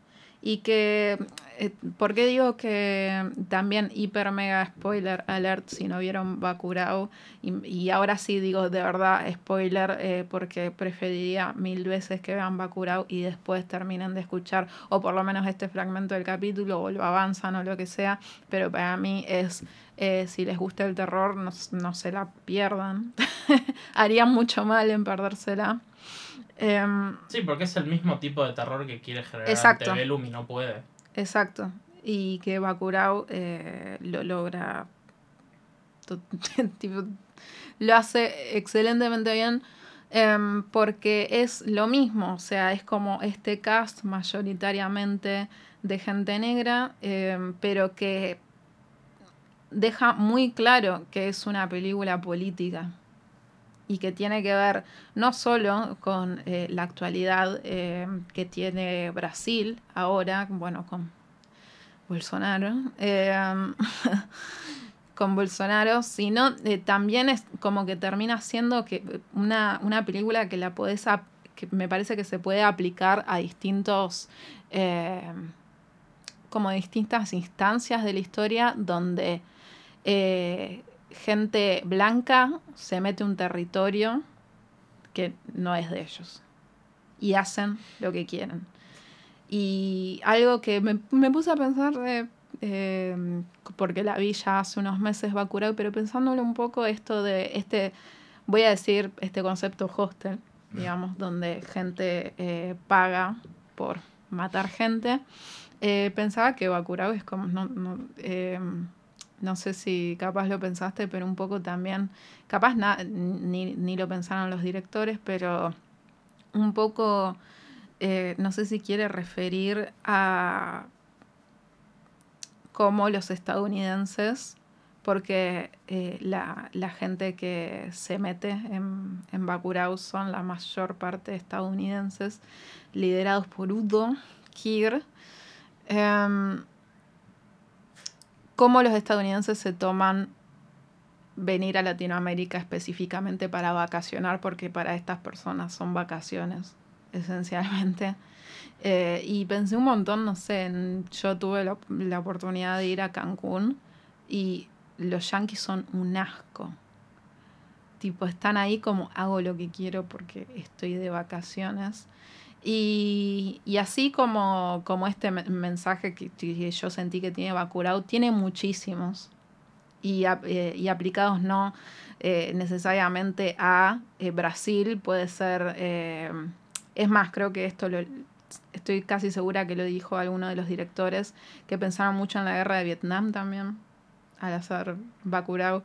Y que, eh, ¿por qué digo que también hiper mega spoiler alert si no vieron Bakurao? Y, ahora sí digo de verdad spoiler eh, porque preferiría mil veces que vean Bakurao y después terminen de escuchar o por lo menos este fragmento del capítulo o lo avanzan o lo que sea, pero para mí es, eh, si les gusta el terror, no, no se la pierdan. Harían mucho mal en perdérsela. Em, sí, porque es el mismo tipo de terror que quiere generar exacto. y no puede. Exacto. Y que Bakurao eh, lo logra. lo hace excelentemente bien. Em, porque es lo mismo, o sea, es como este cast mayoritariamente de gente negra, em, pero que deja muy claro que es una película política y que tiene que ver no solo con eh, la actualidad eh, que tiene Brasil ahora, bueno, con Bolsonaro, eh, con Bolsonaro, sino también es como que termina siendo que una, una película que la podés, que me parece que se puede aplicar a distintos, como distintas instancias de la historia donde gente blanca se mete un territorio que no es de ellos y hacen lo que quieren. Y algo que me, puse a pensar de, em, porque la vi ya hace unos meses Bacurau, pero pensándolo un poco esto de este, voy a decir este concepto hostel, digamos, donde gente eh, paga por matar gente, eh, pensaba que Bacurau es como, no, no em, no sé si capaz lo pensaste, pero un poco también, capaz ni, ni, lo pensaron los directores, pero un poco, eh, no sé si quiere referir a cómo los estadounidenses, porque eh, la, gente que se mete en, en Bakurau son la mayor parte estadounidenses, liderados por Udo Kir. Em, cómo los estadounidenses se toman venir a Latinoamérica específicamente para vacacionar, porque para estas personas son vacaciones, esencialmente. Eh, y pensé un montón, no sé, yo tuve la, oportunidad de ir a Cancún y los yankees son un asco. Tipo, están ahí como hago lo que quiero porque estoy de vacaciones. Y, así como, como este mensaje que, yo sentí que tiene Bacurau, tiene muchísimos. Y, eh, aplicados no eh, necesariamente a eh, Brasil, puede ser... es más, creo que esto lo, estoy casi segura que lo dijo alguno de los directores, que pensaron mucho en la guerra de Vietnam también, al hacer Bacurau.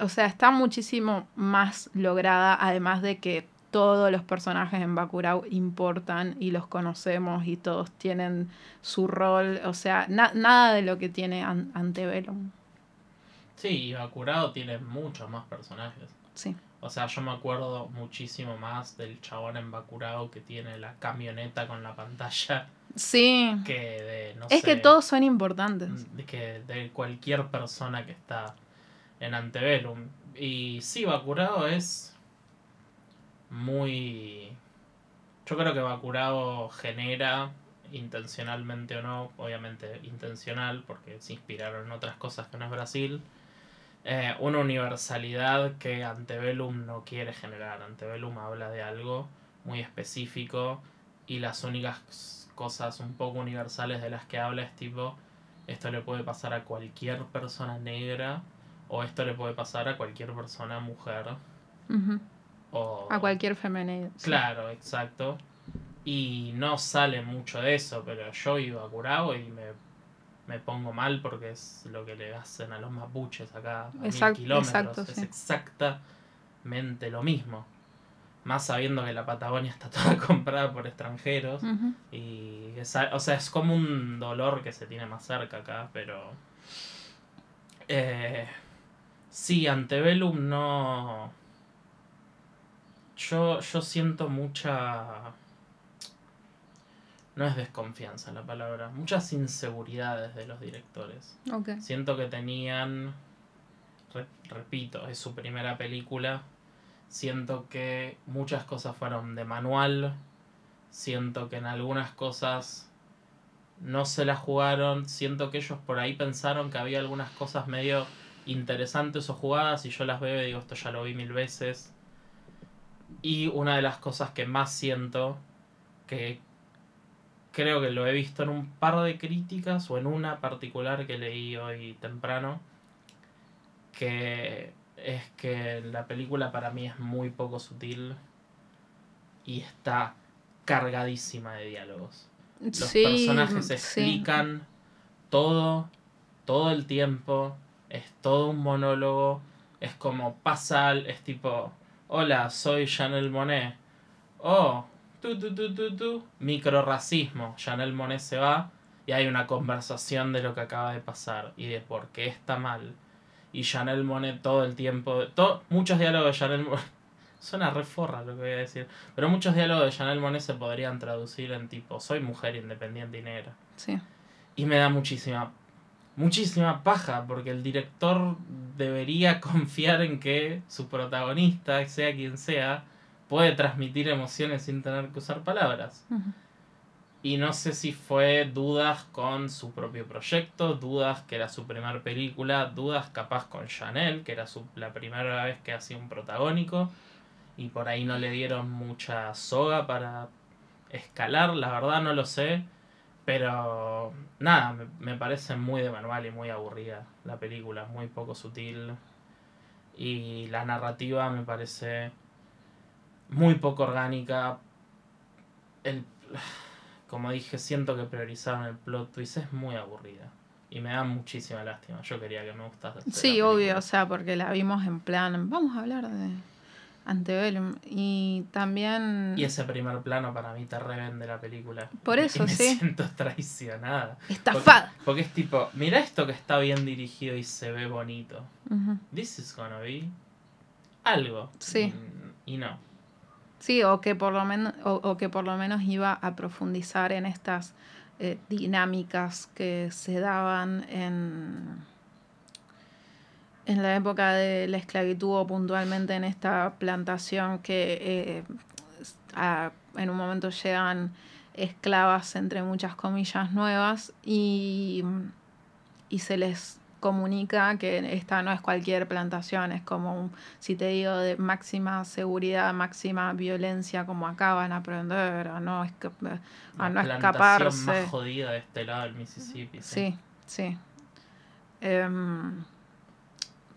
O sea, está muchísimo más lograda, además de que todos los personajes en Bacurau importan y los conocemos y todos tienen su rol. O sea, nada de lo que tiene Antebellum. Sí, y Bacurau tiene muchos más personajes. Sí. O sea, yo me acuerdo muchísimo más del chabón en Bacurau que tiene la camioneta con la pantalla. Sí. Que de, no es que todos son importantes. De que de cualquier persona que está en Antebellum. Y sí, Bacurau es muy... Yo creo que Bacurau genera, intencionalmente o no, obviamente intencional, porque se inspiraron en otras cosas que no es Brasil, eh, una universalidad que Antebellum no quiere generar. Antebellum habla de algo muy específico y las únicas cosas un poco universales de las que habla es tipo, esto le puede pasar a cualquier persona negra o esto le puede pasar a cualquier persona mujer. O, a cualquier femenino. Claro, exacto. Y no sale mucho de eso, pero yo iba a Curao y me me pongo mal porque es lo que le hacen a los mapuches acá a mil kilómetros. es exactamente lo mismo. Más sabiendo que la Patagonia está toda comprada por extranjeros. Y o sea, es como un dolor que se tiene más cerca acá, pero. Eh, sí, Antebellum no. Yo, yo siento mucha no es desconfianza la palabra, muchas inseguridades de los directores. Siento que tenían, repito, es su primera película, siento que muchas cosas fueron de manual, siento que en algunas cosas no se las jugaron, siento que ellos por ahí pensaron que había algunas cosas medio interesantes o jugadas y yo las veo y digo esto ya lo vi mil veces. Y una de las cosas que más siento que creo que lo he visto en un par de críticas o en una particular que leí hoy temprano, que es que la película para mí es muy poco sutil y está cargadísima de diálogos. Los personajes explican todo, todo el tiempo, es todo un monólogo, es como pasa, es tipo, hola, soy Chanel Monet. Oh, tu, tu, tu, tu, tu, microracismo. Janelle Monet se va y hay una conversación de lo que acaba de pasar y de por qué está mal. Y Janelle Monet todo el tiempo, to, muchos diálogos de Janelle Monet, suena reforra lo que voy a decir, pero muchos diálogos de Janelle Monet se podrían traducir en tipo, soy mujer independiente y negra. Sí. Y me da muchísima, muchísima paja, porque el director debería confiar en que su protagonista, sea quien sea, puede transmitir emociones sin tener que usar palabras. Y no sé si fue dudas con su propio proyecto, dudas que era su primera película, dudas capaz con Chanel, que era su, la primera vez que hacía un protagónico, y por ahí no le dieron mucha soga para escalar, la verdad no lo sé, pero nada, me, me parece muy de manual y muy aburrida la película, muy poco sutil, y la narrativa me parece muy poco orgánica. El, como dije, siento que priorizaron el plot twist, es muy aburrida. Y me da muchísima lástima. Yo quería que me gustase. Sí, obvio, o sea, porque la vimos en plan, vamos a hablar de Antebellum. Y también... Y ese primer plano para mí te revende la película. Por eso, me sí. siento traicionada. Estafada. Porque, es tipo, mira esto que está bien dirigido y se ve bonito. This is gonna be algo. Sí. y no. Sí, o que por lo menos, o, que por lo menos iba a profundizar en estas eh, dinámicas que se daban en, en la época de la esclavitud o puntualmente en esta plantación que eh, en un momento llegan esclavas entre muchas comillas nuevas y, y se les comunica que esta no es cualquier plantación, es como, un, si te digo, de máxima seguridad, máxima violencia, como acá van a aprender a no, esca- a no La escaparse. más jodida de este lado del Mississippi. Sí, sí. Em,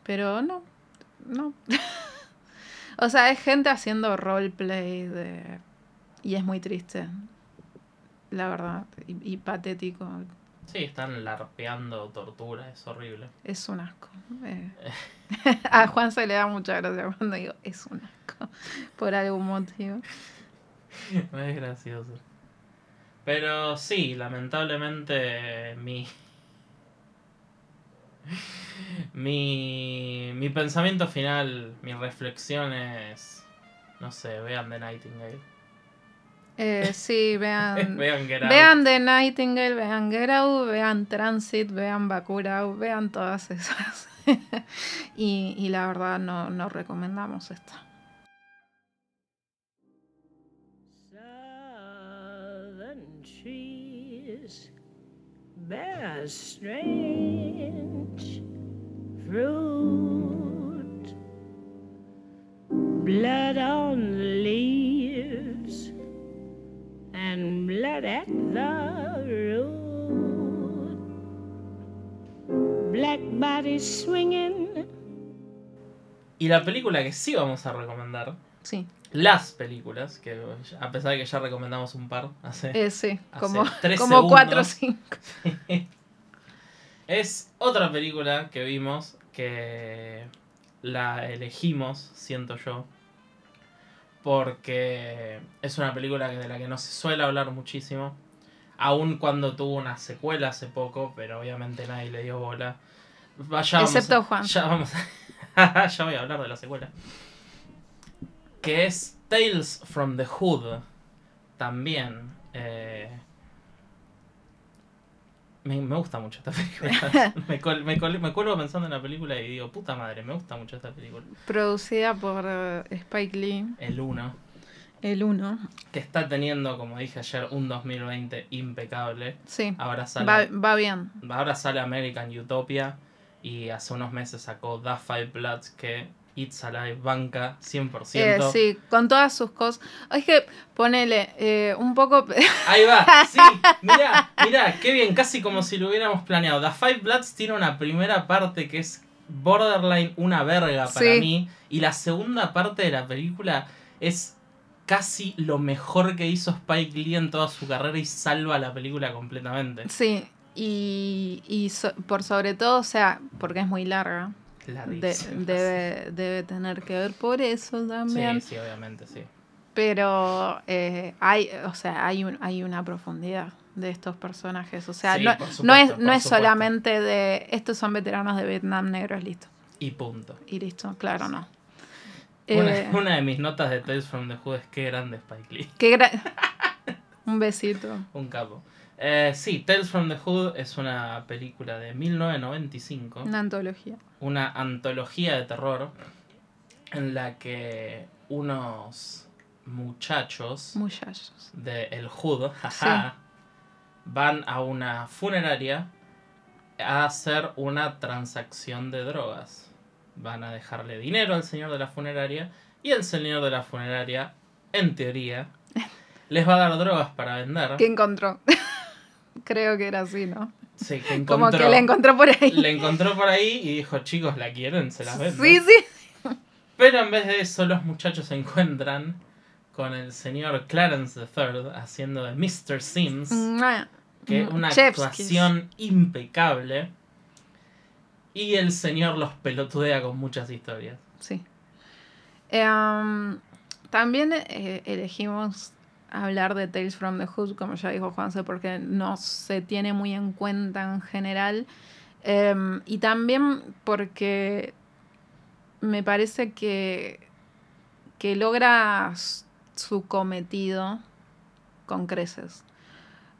pero no, no. o sea, es gente haciendo roleplay de... y es muy triste, la verdad, y, y patético. Sí, están larpeando tortura, es horrible. Es un asco. eh. A Juan se le da mucha gracia cuando digo es un asco, por algún motivo. Es gracioso. Pero sí, lamentablemente mi. Mi, mi pensamiento final, mi reflexión es. No sé, vean The Nightingale. Eh, sí, vean... vean. Vean The Nightingale, vean Get Out, vean Transit, vean Bacurau, vean todas esas. y, y la verdad no, no recomendamos esta. Bear strange fruit, blood on the leaves and blood at the root, black bodies swinging. Y la película que sí vamos a recomendar, Sí, las películas, que a pesar de que ya recomendamos un par hace. eh, sí, Hace como, tres como cuatro o cinco. Es otra película que vimos que la elegimos, siento yo, porque es una película de la que no se suele hablar muchísimo, aun cuando tuvo una secuela hace poco, pero obviamente nadie le dio bola. Vamos Excepto Juan. Ya, vamos ya voy a hablar de la secuela. Que es Tales from the Hood. También. eh, me, me gusta mucho esta película. me, col- me, col- me cuelgo pensando en la película y digo, puta madre, me gusta mucho esta película. Producida por eh, Spike Lee, El 1. el 1. Que está teniendo, como dije ayer, un 2020 impecable. Sí, Ahora sale, va, va bien. ahora sale American Utopia. Y hace unos meses sacó The Five Bloods que It's Alive banca 100%. Eh, sí, con todas sus cosas. Es que ponele eh, un poco. Ahí va, sí, mira, mira, qué bien, casi como si lo hubiéramos planeado. The Five Bloods tiene una primera parte que es borderline una verga para Sí. mí. Y la segunda parte de la película es casi lo mejor que hizo Spike Lee en toda su carrera y salva la película completamente. sí, y, y so- por sobre todo, o sea, porque es muy larga. De- debe, debe tener que ver por eso también. Sí, sí, obviamente, sí. Pero eh, hay, o sea, hay, un, hay una profundidad de estos personajes. O sea, Sí, no, no es, no es supuesto. solamente de estos son veteranos de Vietnam negros, listo. Y punto. Y listo, claro, no. Una, Eh, una de mis notas de Tales from the Hood es que grande Spike Lee. qué gra- Un besito. Un capo. Eh, sí, Tales from the Hood es una película de 1995. Una antología. una antología de terror en la que unos muchachos Muchachos. de El Hood jaja, van a una funeraria a hacer una transacción de drogas. Van a dejarle dinero al señor de la funeraria y el señor de la funeraria, en teoría, les va a dar drogas para vender. ¿Qué encontró? Creo que era así, ¿no? Sí, que Como encontró, que la encontró por ahí. le encontró por ahí y dijo, chicos, ¿la quieren? Se las vendo. Sí, sí. Pero en vez de eso, los muchachos se encuentran con el señor Clarence III haciendo de Mr. Sims, que una Chef's actuación impecable. Y el señor los pelotudea con muchas historias. Sí. Em, también eh, elegimos hablar de Tales from the Hood, como ya dijo Juanse, porque no se tiene muy en cuenta en general. Em, y también porque me parece que, que logra su cometido con creces.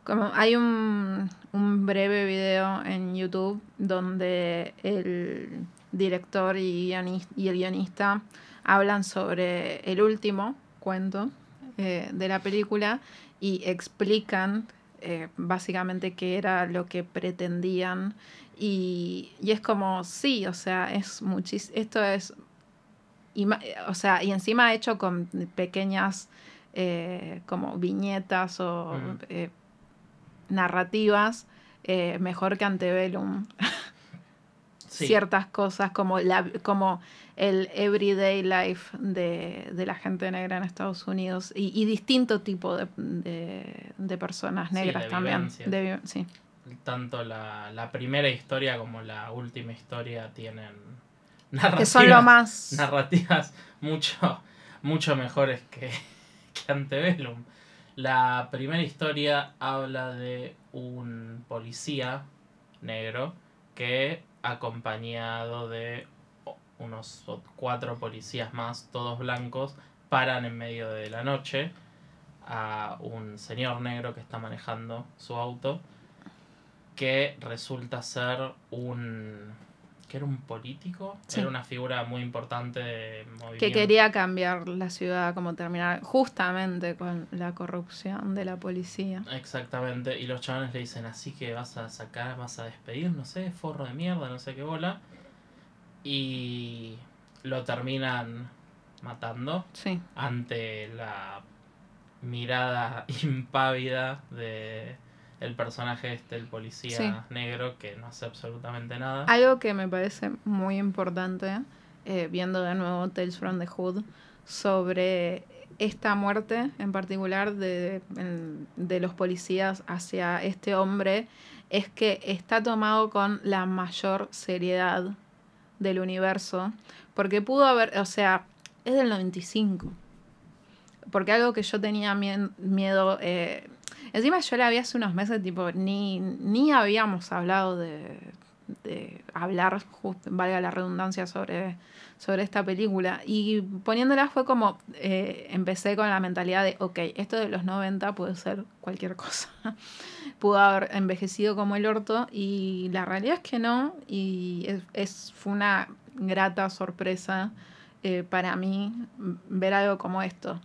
Como hay un, un breve video en YouTube donde el director y, guionis- y el guionista hablan sobre el último cuento eh, de la película y explican eh, básicamente qué era lo que pretendían Y, y es como, sí, o sea, es muchísimo, esto es, o sea, y encima hecho con pequeñas eh, como viñetas o Mm. narrativas, mejor que Antebellum. Sí. Ciertas cosas como, la, como el everyday life de, de la gente negra en Estados Unidos y, y distinto tipo de, de- de personas negras también. sí. Tanto la, la primera historia como la última historia tienen Que narrativas, son lo más... narrativas mucho, mucho mejores que, que Antebellum. La primera historia habla de un policía negro que acompañado de unos cuatro policías más, todos blancos, paran en medio de la noche a un señor negro que está manejando su auto que resulta ser un que era un político, Sí. era una figura muy importante de movimiento. que quería cambiar la ciudad, como terminar justamente con la corrupción de la policía. Exactamente, y los chavales le dicen, así que vas a sacar, vas a despedir, no sé, forro de mierda, no sé qué bola. Y lo terminan matando Sí, ante la mirada impávida de el personaje este, el policía Sí. negro, que no hace absolutamente nada. algo que me parece muy importante, eh, viendo de nuevo Tales from the Hood, sobre esta muerte en particular de, de los policías hacia este hombre, es que está tomado con la mayor seriedad del universo, porque pudo haber, o sea, es del 95. Porque algo que yo tenía mie- miedo, eh, encima yo la vi hace unos meses, tipo, ni, ni habíamos hablado de, de hablar, valga la redundancia, sobre, sobre esta película. Y poniéndola fue como, eh, empecé con la mentalidad de, ok, esto de los 90 puede ser cualquier cosa. Pudo haber envejecido como el orto y la realidad es que no. Y es, es- fue una grata sorpresa eh, para mí ver algo como esto.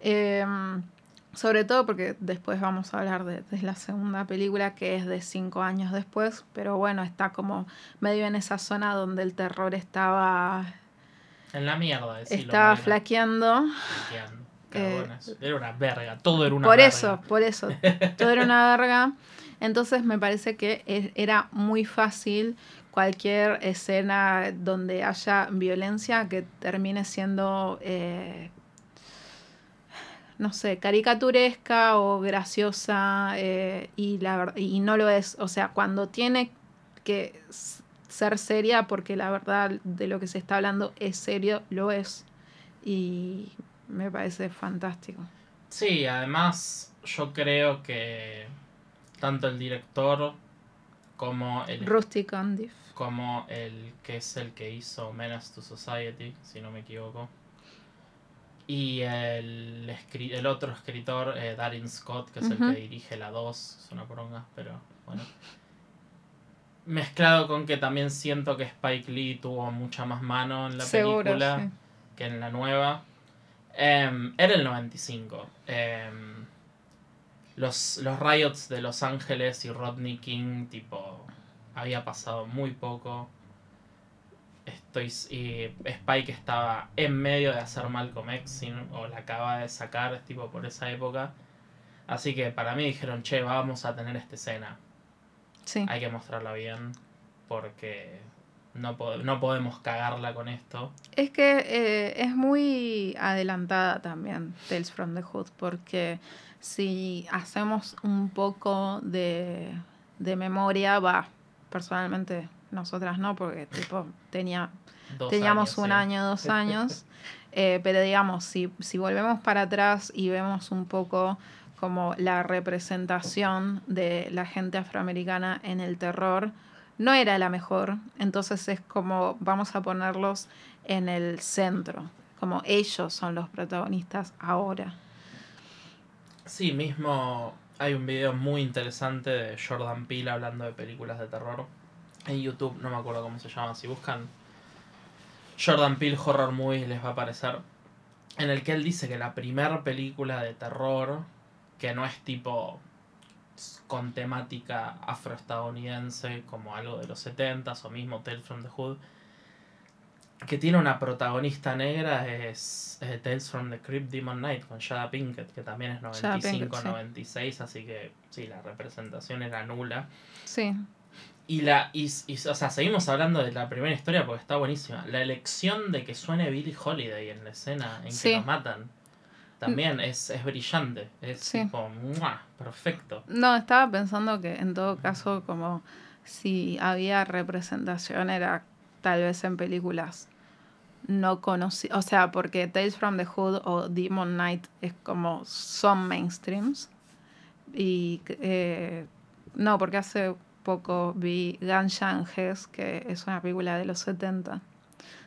Em, sobre todo porque después vamos a hablar de, de la segunda película que es de cinco años después, pero bueno, está como medio en esa zona donde el terror estaba, En la mierda, estaba flaqueando. Flaqueando, Eh. Era una verga, todo era una por verga. eso, por eso, todo era una verga. Entonces me parece que era muy fácil cualquier escena donde haya violencia que termine siendo, eh, no sé, caricaturesca o graciosa eh, y, la, y no lo es. O sea, cuando tiene que ser seria, porque la verdad de lo que se está hablando es serio, lo es. Y me parece fantástico. Sí, además yo creo que tanto el director como el, Rusty Candiff. como el que es el que hizo Menace to Society, si no me equivoco, y el, el otro escritor, eh, Darin Scott, que es el que dirige la 2, es una poronga, pero bueno. Mezclado con que también siento que Spike Lee tuvo mucha más mano en la Seguro, película sí. que en la nueva. Em, era el 95. Em, los, los riots de Los Ángeles y Rodney King, tipo, había pasado muy poco. Estoy, y Spike estaba en medio de hacer Malcolm X, sin- o la acaba de sacar, tipo, por esa época. Así que para mí dijeron, che, vamos a tener esta escena. Sí. Hay que mostrarla bien, porque no, no podemos cagarla con esto. Es que eh, es muy adelantada también Tales from the Hood, porque si hacemos un poco de, de memoria, va, personalmente nosotras no, porque tipo tenía, Dos teníamos años, un sí. año, dos años, eh, pero digamos, si, si volvemos para atrás y vemos un poco como la representación de la gente afroamericana en el terror, no era la mejor, entonces es como vamos a ponerlos en el centro, como ellos son los protagonistas ahora. Sí, mismo hay un video muy interesante de Jordan Peele hablando de películas de terror. En YouTube, no me acuerdo cómo se llama. Si buscan Jordan Peele Horror Movies les va a aparecer. En el que él dice que la primera película de terror, que no es tipo con temática afroestadounidense, como algo de los 70s o mismo Tales from the Hood, que tiene una protagonista negra, es, es Tales from the Crypt Demon Night con Jada Pinkett, que también es Jada Pinkett, 95, sí. 96, así que sí, la representación era nula. Sí, Y la y, y, o sea, seguimos hablando de la primera historia porque está buenísima. La elección de que suene Billie Holiday en la escena en Sí. que lo matan también es, es brillante. Es Sí. tipo, ¡mua! perfecto. No, estaba pensando que en todo caso, como si había representación, era tal vez en películas no conocidas. O sea, porque Tales from the Hood o Demon Knight es como son mainstreams. Y eh, no, porque hace poco vi Ganshanges, que es una película de los 70,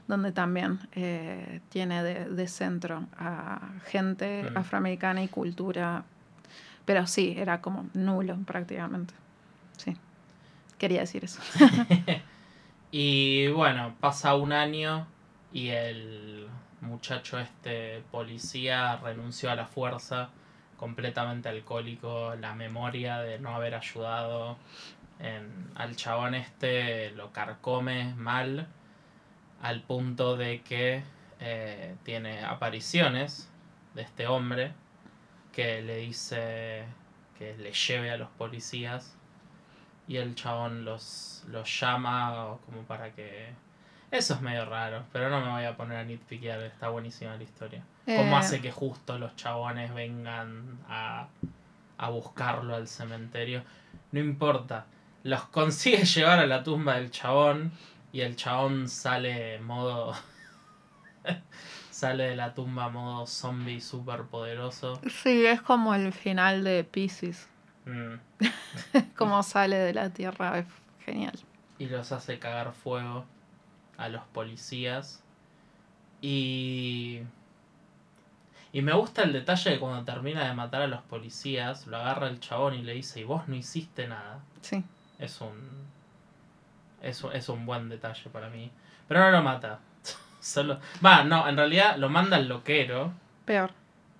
donde también eh, tiene de, de centro a gente Mm. afroamericana y cultura pero sí, era como nulo prácticamente. Sí. Quería decir eso. Y bueno, pasa un año y el muchacho este policía renunció a la fuerza, completamente alcohólico, la memoria de no haber ayudado en- al chabón este lo carcome mal al punto de que eh, tiene apariciones de este hombre que le dice que le lleve a los policías y el chabón los, los llama como para que... Eso es medio raro, pero no me voy a poner a nitpickear, está buenísima la historia. ¿Cómo Eh, hace que justo los chabones vengan a, a buscarlo al cementerio? No importa, los consigue llevar a la tumba del chabón y el chabón sale modo... sale de la tumba modo zombie super poderoso. Sí, es como el final de Pisces. Mm. Como sale de la tierra, es genial. y los hace cagar fuego a los policías. Y. Y me gusta el detalle de cuando termina de matar a los policías, lo agarra el chabón y le dice, y vos no hiciste nada. Sí. Es un. Es un, es un buen detalle para mí. Pero no lo mata. Solo. Va, no, en realidad lo manda al loquero. Peor.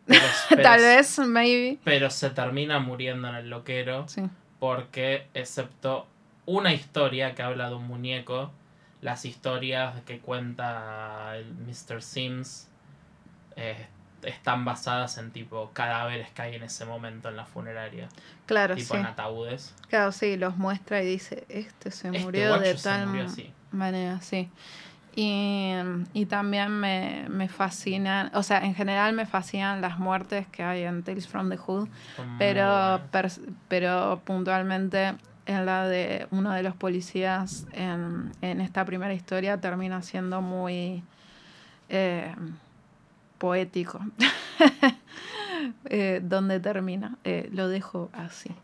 Pero, pero- Tal vez, maybe. Pero se termina muriendo en el loquero. Sí. porque excepto una historia que habla de un muñeco, las historias que cuenta el Mr. Sims eh, están basadas en tipo cadáveres que hay en ese momento en la funeraria, Claro, tipo sí. en ataúdes. Claro, sí, los muestra y dice, este se Este murió de tal murió manera, sí. Y, y también me, me fascinan, o sea, en general me fascinan las muertes que hay en Tales from the Hood, pero, pero puntualmente en la de uno de los policías en, en esta primera historia termina siendo muy eh, poético. Eh, ¿Dónde termina? Eh, lo dejo así.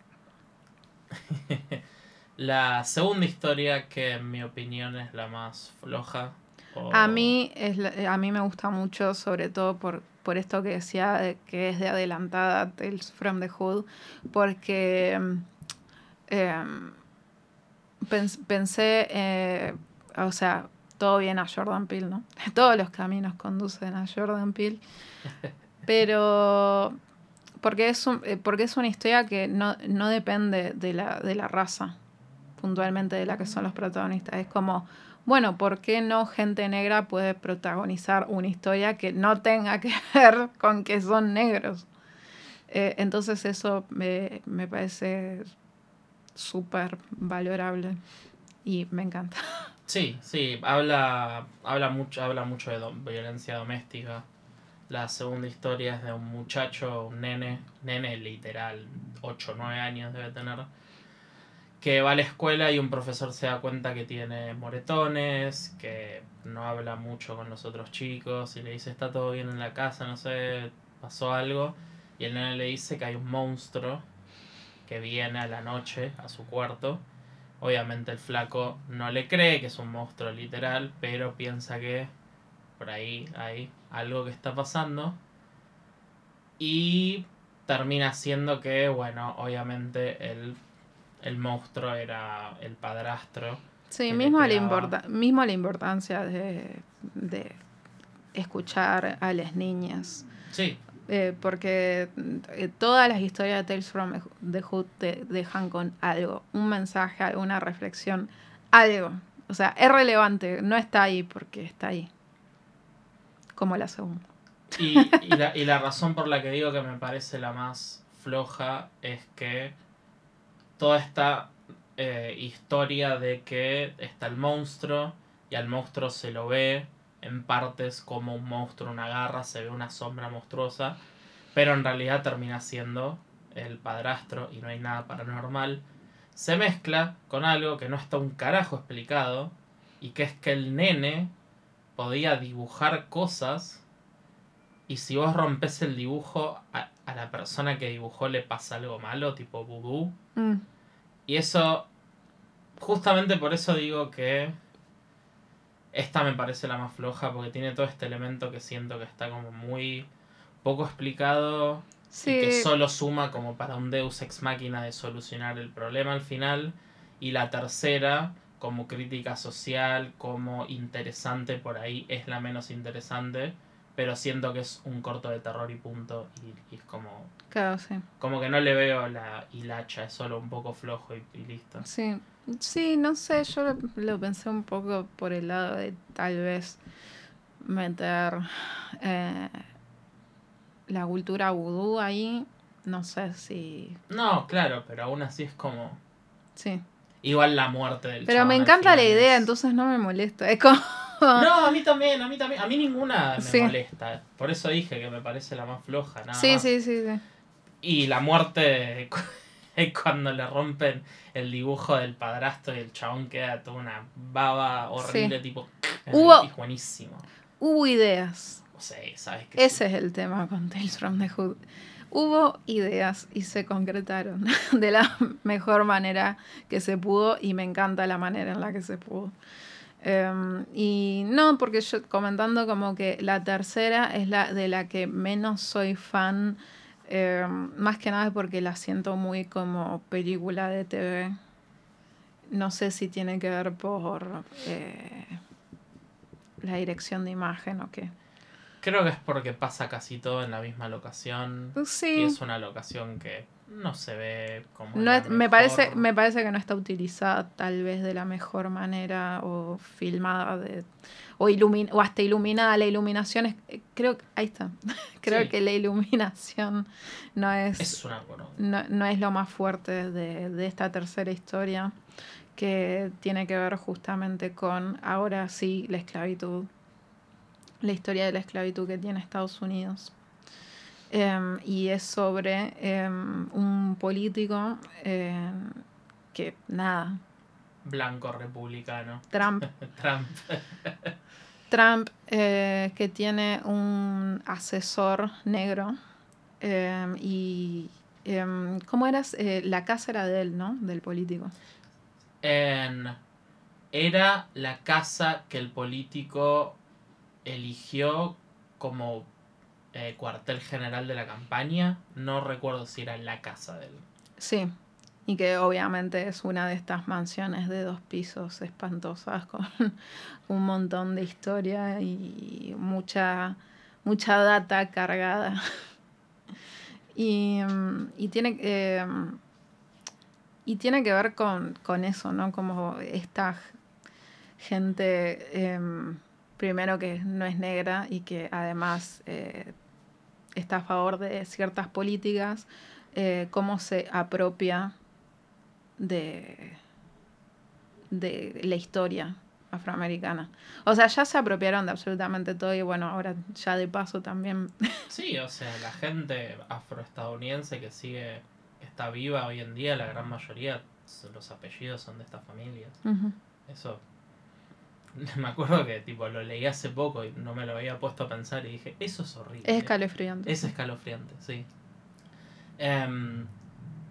La segunda historia que en mi opinión es la más floja. o- A mí, es, la- a mí me gusta mucho, sobre todo por, por esto que decía de que es de adelantada Tales from the Hood, porque mm, em, pens- pensé, eh, o sea, todo bien a Jordan Peele, ¿no? Todos los caminos conducen a Jordan Peele, pero porque es, un- eh, porque es una historia que no, no depende de la, de la raza, puntualmente de la que son los protagonistas. Es como, bueno, ¿por qué no gente negra puede protagonizar una historia que no tenga que ver con que son negros? Eh, entonces eso me, me parece súper valorable y me encanta. Sí, sí, habla, habla mucho, habla mucho de violencia doméstica. La segunda historia es de un muchacho, un nene, nene literal, 8 o 9 años debe tener, que va a la escuela y un profesor se da cuenta que tiene moretones, que no habla mucho con los otros chicos y le dice está todo bien en la casa, no sé, pasó algo. Y el nene le dice que hay un monstruo que viene a la noche a su cuarto. Obviamente el flaco no le cree que es un monstruo literal, pero piensa que por ahí hay algo que está pasando. Y termina siendo que, bueno, obviamente el, el monstruo era el padrastro. Sí, le mismo la, importa mismo la importancia de, de escuchar a las niñas. Sí, eh, porque eh, todas las historias de Tales from the Hood te dejan con algo, un mensaje, alguna reflexión, algo. O sea, es relevante, no está ahí porque está ahí. Como la segunda. Y, la razón por la que digo que me parece la más floja es que toda esta eh, historia de que está el monstruo y al monstruo se lo ve en partes como un monstruo, una garra, se ve una sombra monstruosa, pero en realidad termina siendo el padrastro y no hay nada paranormal, se mezcla con algo que no está un carajo explicado y que es que el nene podía dibujar cosas y si vos rompes el dibujo a, a la persona que dibujó le pasa algo malo, tipo vudú. Mm, Y eso, justamente por eso digo que esta me parece la más floja, porque tiene todo este elemento que siento que está como muy poco explicado Sí, y que solo suma como para un Deus ex máquina de solucionar el problema al final. Y la tercera, como crítica social, como interesante por ahí, es la menos interesante, pero siento que es un corto de terror y punto, y, y es como, claro, sí. como que no le veo la hilacha, es solo un poco flojo y, y listo. Sí, sí, no sé, yo lo, lo pensé un poco por el lado de tal vez meter eh, la cultura vudú ahí, no sé si... No, claro, pero aún así es como... Sí, Igual la muerte del pero me encanta la idea, es- entonces no me molesta, es como... No, a mí también, a mí también. A mí ninguna me Sí. molesta. Por eso dije que me parece la más floja. Nada sí, más. sí, sí, sí. Y la muerte es cuando le rompen el dibujo del padrastro y el chabón queda toda una baba horrible, Sí. tipo. Hubo- Es buenísimo. Hubo ideas, O sea, sabes que. ese es el tema con Tales from the Hood. Hubo ideas y se concretaron de la mejor manera que se pudo y me encanta la manera en la que se pudo. Em, y no, porque yo comentando como que la tercera es la de la que menos soy fan, em, más que nada porque la siento muy como película de TV. No sé si tiene que ver por eh, la dirección de imagen o qué. Creo que es porque pasa casi todo en la misma locación. Y Sí, es una locación que no se ve como. no es- me, parece, me parece que no está utilizada tal vez de la mejor manera o filmada de, o, ilumin, o hasta iluminada. La iluminación es, eh, creo que, ahí está, creo Sí. que la iluminación no es, Es una poronga. no, no es lo más fuerte de, de esta tercera historia que tiene que ver justamente con, ahora sí, la esclavitud, la historia de la esclavitud que tiene Estados Unidos. Em, y es sobre em, un político em, que, nada, Blanco republicano. Trump, Trump. Trump eh, que tiene un asesor negro y... ¿Cómo eras? Eh, la casa era de él, ¿no? Del político. en era la casa que el político eligió como eh, cuartel general de la campaña. No recuerdo si era la casa de él. Sí, y que obviamente es una de estas mansiones de dos pisos espantosas con un montón de historia y mucha, mucha data cargada. Y, mm, y tiene, eh, y tiene que ver con, con eso, ¿no? Como esta gente, em, primero que no es negra y que además eh, está a favor de ciertas políticas, eh, cómo se apropia de, de la historia afroamericana. O sea, ya se apropiaron de absolutamente todo y bueno, ahora ya de paso también... Sí, o sea, la gente afroestadounidense que sigue, está viva hoy en día, la gran mayoría, los apellidos son de estas familias. Eso. Me acuerdo que tipo lo leí hace poco y no me lo había puesto a pensar y dije, eso es horrible. Es escalofriante. Es escalofriante, sí. Em,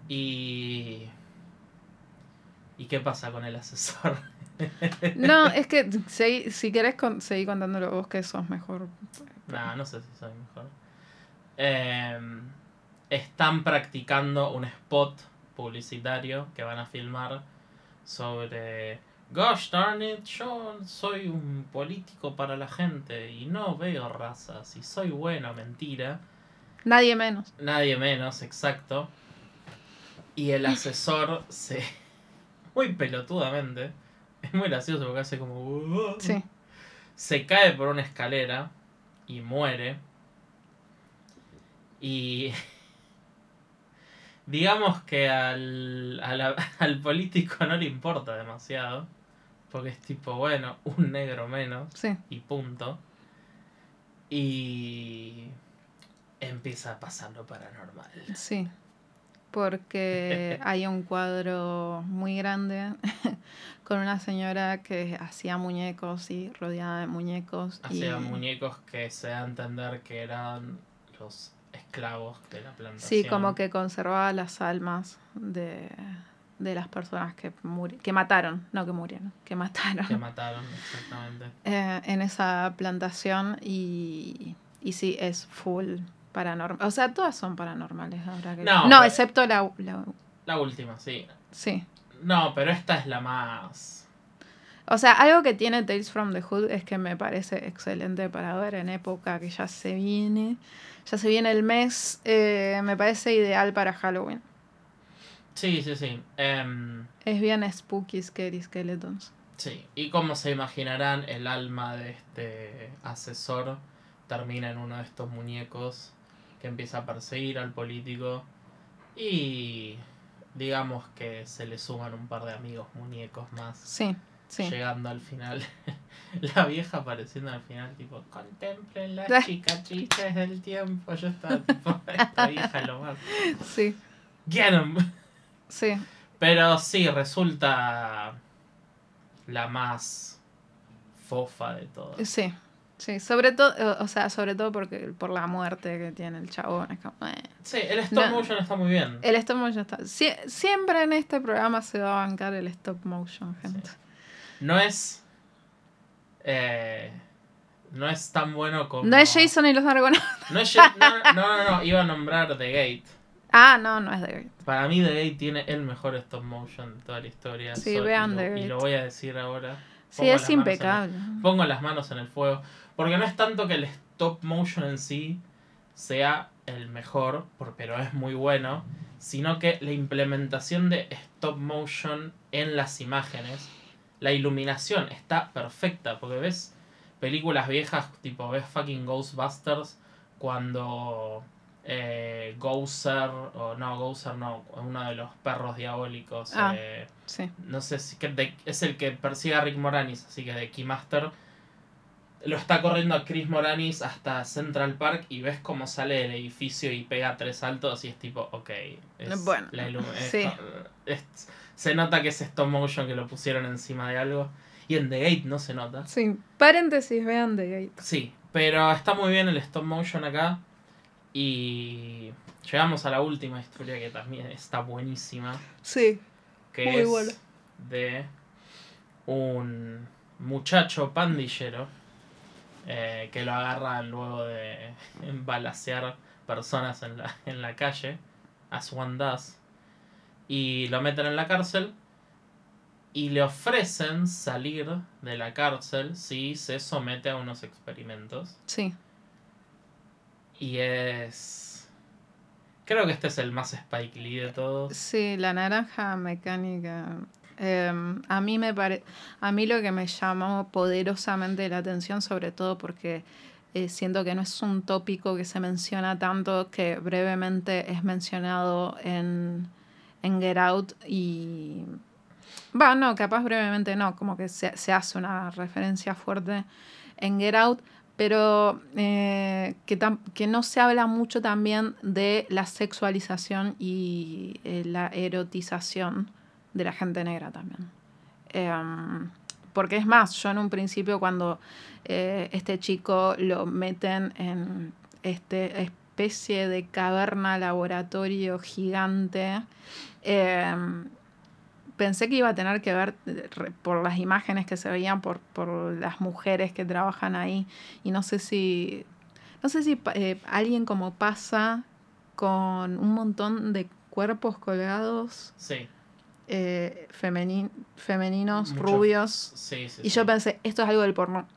y. ¿Y qué pasa con el asesor? No, es que seguí- si querés con, seguir contándolo vos que sos mejor. Nah, no sé si soy mejor. Em, están practicando un spot publicitario que van a filmar sobre. Gosh darn it, yo soy un político para la gente y no veo razas y soy bueno, mentira. Nadie menos. Nadie menos, exacto. Y el asesor se. Muy pelotudamente. Es muy gracioso porque hace como. Sí. Se cae por una escalera y muere. Y. Digamos que al, a la- al político no le importa demasiado. Porque es tipo, bueno, un negro menos Sí. y punto. Y empieza a pasar lo paranormal. Sí. Porque hay un cuadro muy grande con una señora que hacía muñecos y rodeada de muñecos. Hacía y... muñecos que se da a entender que eran los esclavos de la plantación. Sí, como que conservaba las almas de, de las personas que, muri- que mataron, no que murieron, que mataron Que mataron, exactamente. eh, en esa plantación y, y sí, es full paranormal. O sea, todas son paranormales ahora que... No, No, excepto la, la- La última, sí. Sí. No, pero esta es la más. O sea, algo que tiene Tales from the Hood es que me parece excelente para ver en época que ya se viene. Ya se viene el mes. eh, me parece ideal para Halloween. Sí, sí, sí. Em, Es bien spooky, scary skeletons. sí. Y como se imaginarán, el alma de este asesor termina en uno de estos muñecos que empieza a perseguir al político. Y digamos que se le suman un par de amigos muñecos más. Sí, sí. Llegando al final. La vieja apareciendo al final, tipo, contemplen las cicatrices del tiempo. Yo estaba tipo, esta vieja es lo más. Sí, Get 'em. Sí. Pero sí, resulta la más fofa de todas. Sí, sí. Sobre todo, o sea, sobre todo porque por la muerte que tiene el chabón. Es como, eh. Sí, el stop No. motion está muy bien. El stop motion está. sie- siempre en este programa se va a bancar el stop motion, gente. No es. eh, no es tan bueno como. No es Jason y los Argonautas. No, es Ja- no, no, no, no, iba a nombrar The Gate. Ah, no, no es de. Para mí The Gate tiene el mejor stop motion de toda la historia. Sí, vean y lo, The y Gate. lo voy a decir ahora. Sí, es el- impecable. pongo las manos en el fuego. Porque no es tanto que el stop motion en sí sea el mejor, por- pero es muy bueno, sino que la implementación de stop motion en las imágenes, la iluminación está perfecta, porque ves películas viejas, tipo ves fucking Ghostbusters, cuando eh, Gozer, o no, Gozer no, uno de los perros diabólicos, Ah. eh, Sí. no sé si que de- es el que persigue a Rick Moranis, así que de Keymaster. Lo está corriendo a Chris Moranis hasta Central Park y ves cómo sale del edificio y pega tres saltos y es tipo, ok. es Bueno, la es- sí. es- se nota que es stop motion que lo pusieron encima de algo. Y en The Gate no se nota. Sí. Paréntesis, vean The Gate. Sí, pero está muy bien el stop motion acá. Y llegamos a la última historia que también está buenísima. Sí. que Muy es bueno. de un muchacho pandillero eh, que lo agarran luego de balasear personas en la, en la calle, as one does, y lo meten en la cárcel y le ofrecen salir de la cárcel si se somete a unos experimentos. Sí. Y es... Creo que este es el más Spike Lee de todos. Sí, la naranja mecánica. em, a mí me pare... a mí lo que me llamó poderosamente la atención, sobre todo porque eh, siento que no es un tópico que se menciona tanto, que brevemente es mencionado en, en Get Out y va, no, capaz brevemente no, como que se, se hace una referencia fuerte en Get Out, pero eh, que, que no se habla mucho también de la sexualización y eh, la erotización de la gente negra también. Em, porque es más, yo en un principio cuando eh, este chico lo meten en este especie de caverna laboratorio gigante, em, pensé que iba a tener que ver eh, por las imágenes que se veían por, por las mujeres que trabajan ahí y no sé si no sé si eh, alguien como pasa con un montón de cuerpos colgados Sí, eh, femeni- femeninos Mucho- rubios sí, sí. y sí. yo pensé esto es algo del porno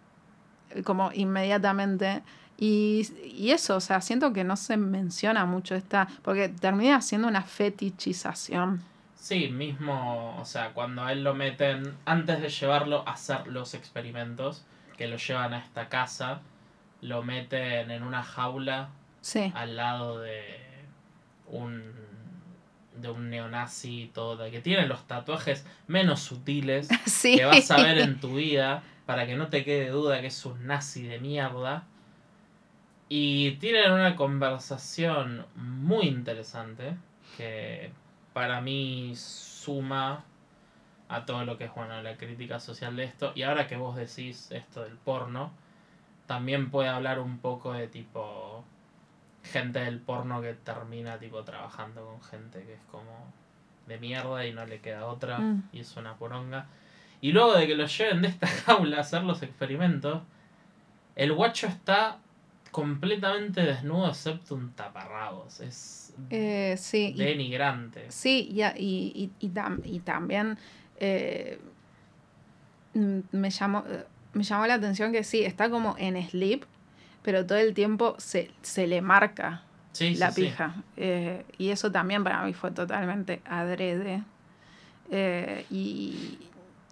como inmediatamente Y, y eso, o sea, siento que no se menciona mucho esta, porque termina siendo una fetichización. Sí, mismo, o sea, cuando a él lo meten, antes de llevarlo a hacer los experimentos, que lo llevan a esta casa, lo meten en una jaula Sí, al lado de un de un neonazi y todo, que tiene los tatuajes menos sutiles sí. que vas a ver en tu vida para que no te quede duda que es un nazi de mierda. Y tienen una conversación muy interesante que para mí suma a todo lo que es bueno la crítica social de esto. Y ahora que vos decís esto del porno, también puede hablar un poco de tipo gente del porno que termina tipo trabajando con gente que es como de mierda y no le queda otra Mm. y es una poronga. Y luego de que lo lleven de esta jaula a hacer los experimentos, el guacho está completamente desnudo excepto un taparrabos. Es Eh, sí, denigrante. Sí, y, a- y, y, y tam- y también eh, me, llamó, me llamó la atención que sí, está como en sleep, pero todo el tiempo se, se le marca Sí, la sí, sí. pija. Eh, y eso también para mí fue totalmente adrede. Y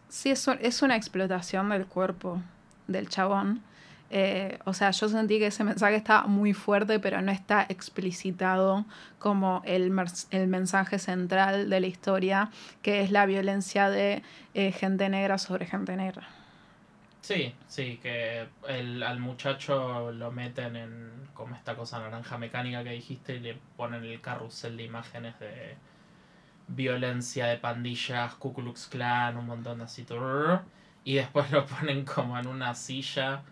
sí, es, un- es una explotación del cuerpo del chabón. Eh, o sea, yo sentí que ese mensaje estaba muy fuerte, pero no está explicitado como el, el mensaje central de la historia, que es la violencia de eh, gente negra sobre gente negra. Sí, sí, que el, al muchacho lo meten en como esta cosa naranja mecánica que dijiste y le ponen el carrusel de imágenes de violencia de pandillas, Ku Klux Klan, un montón de así. Y después lo ponen como en una silla,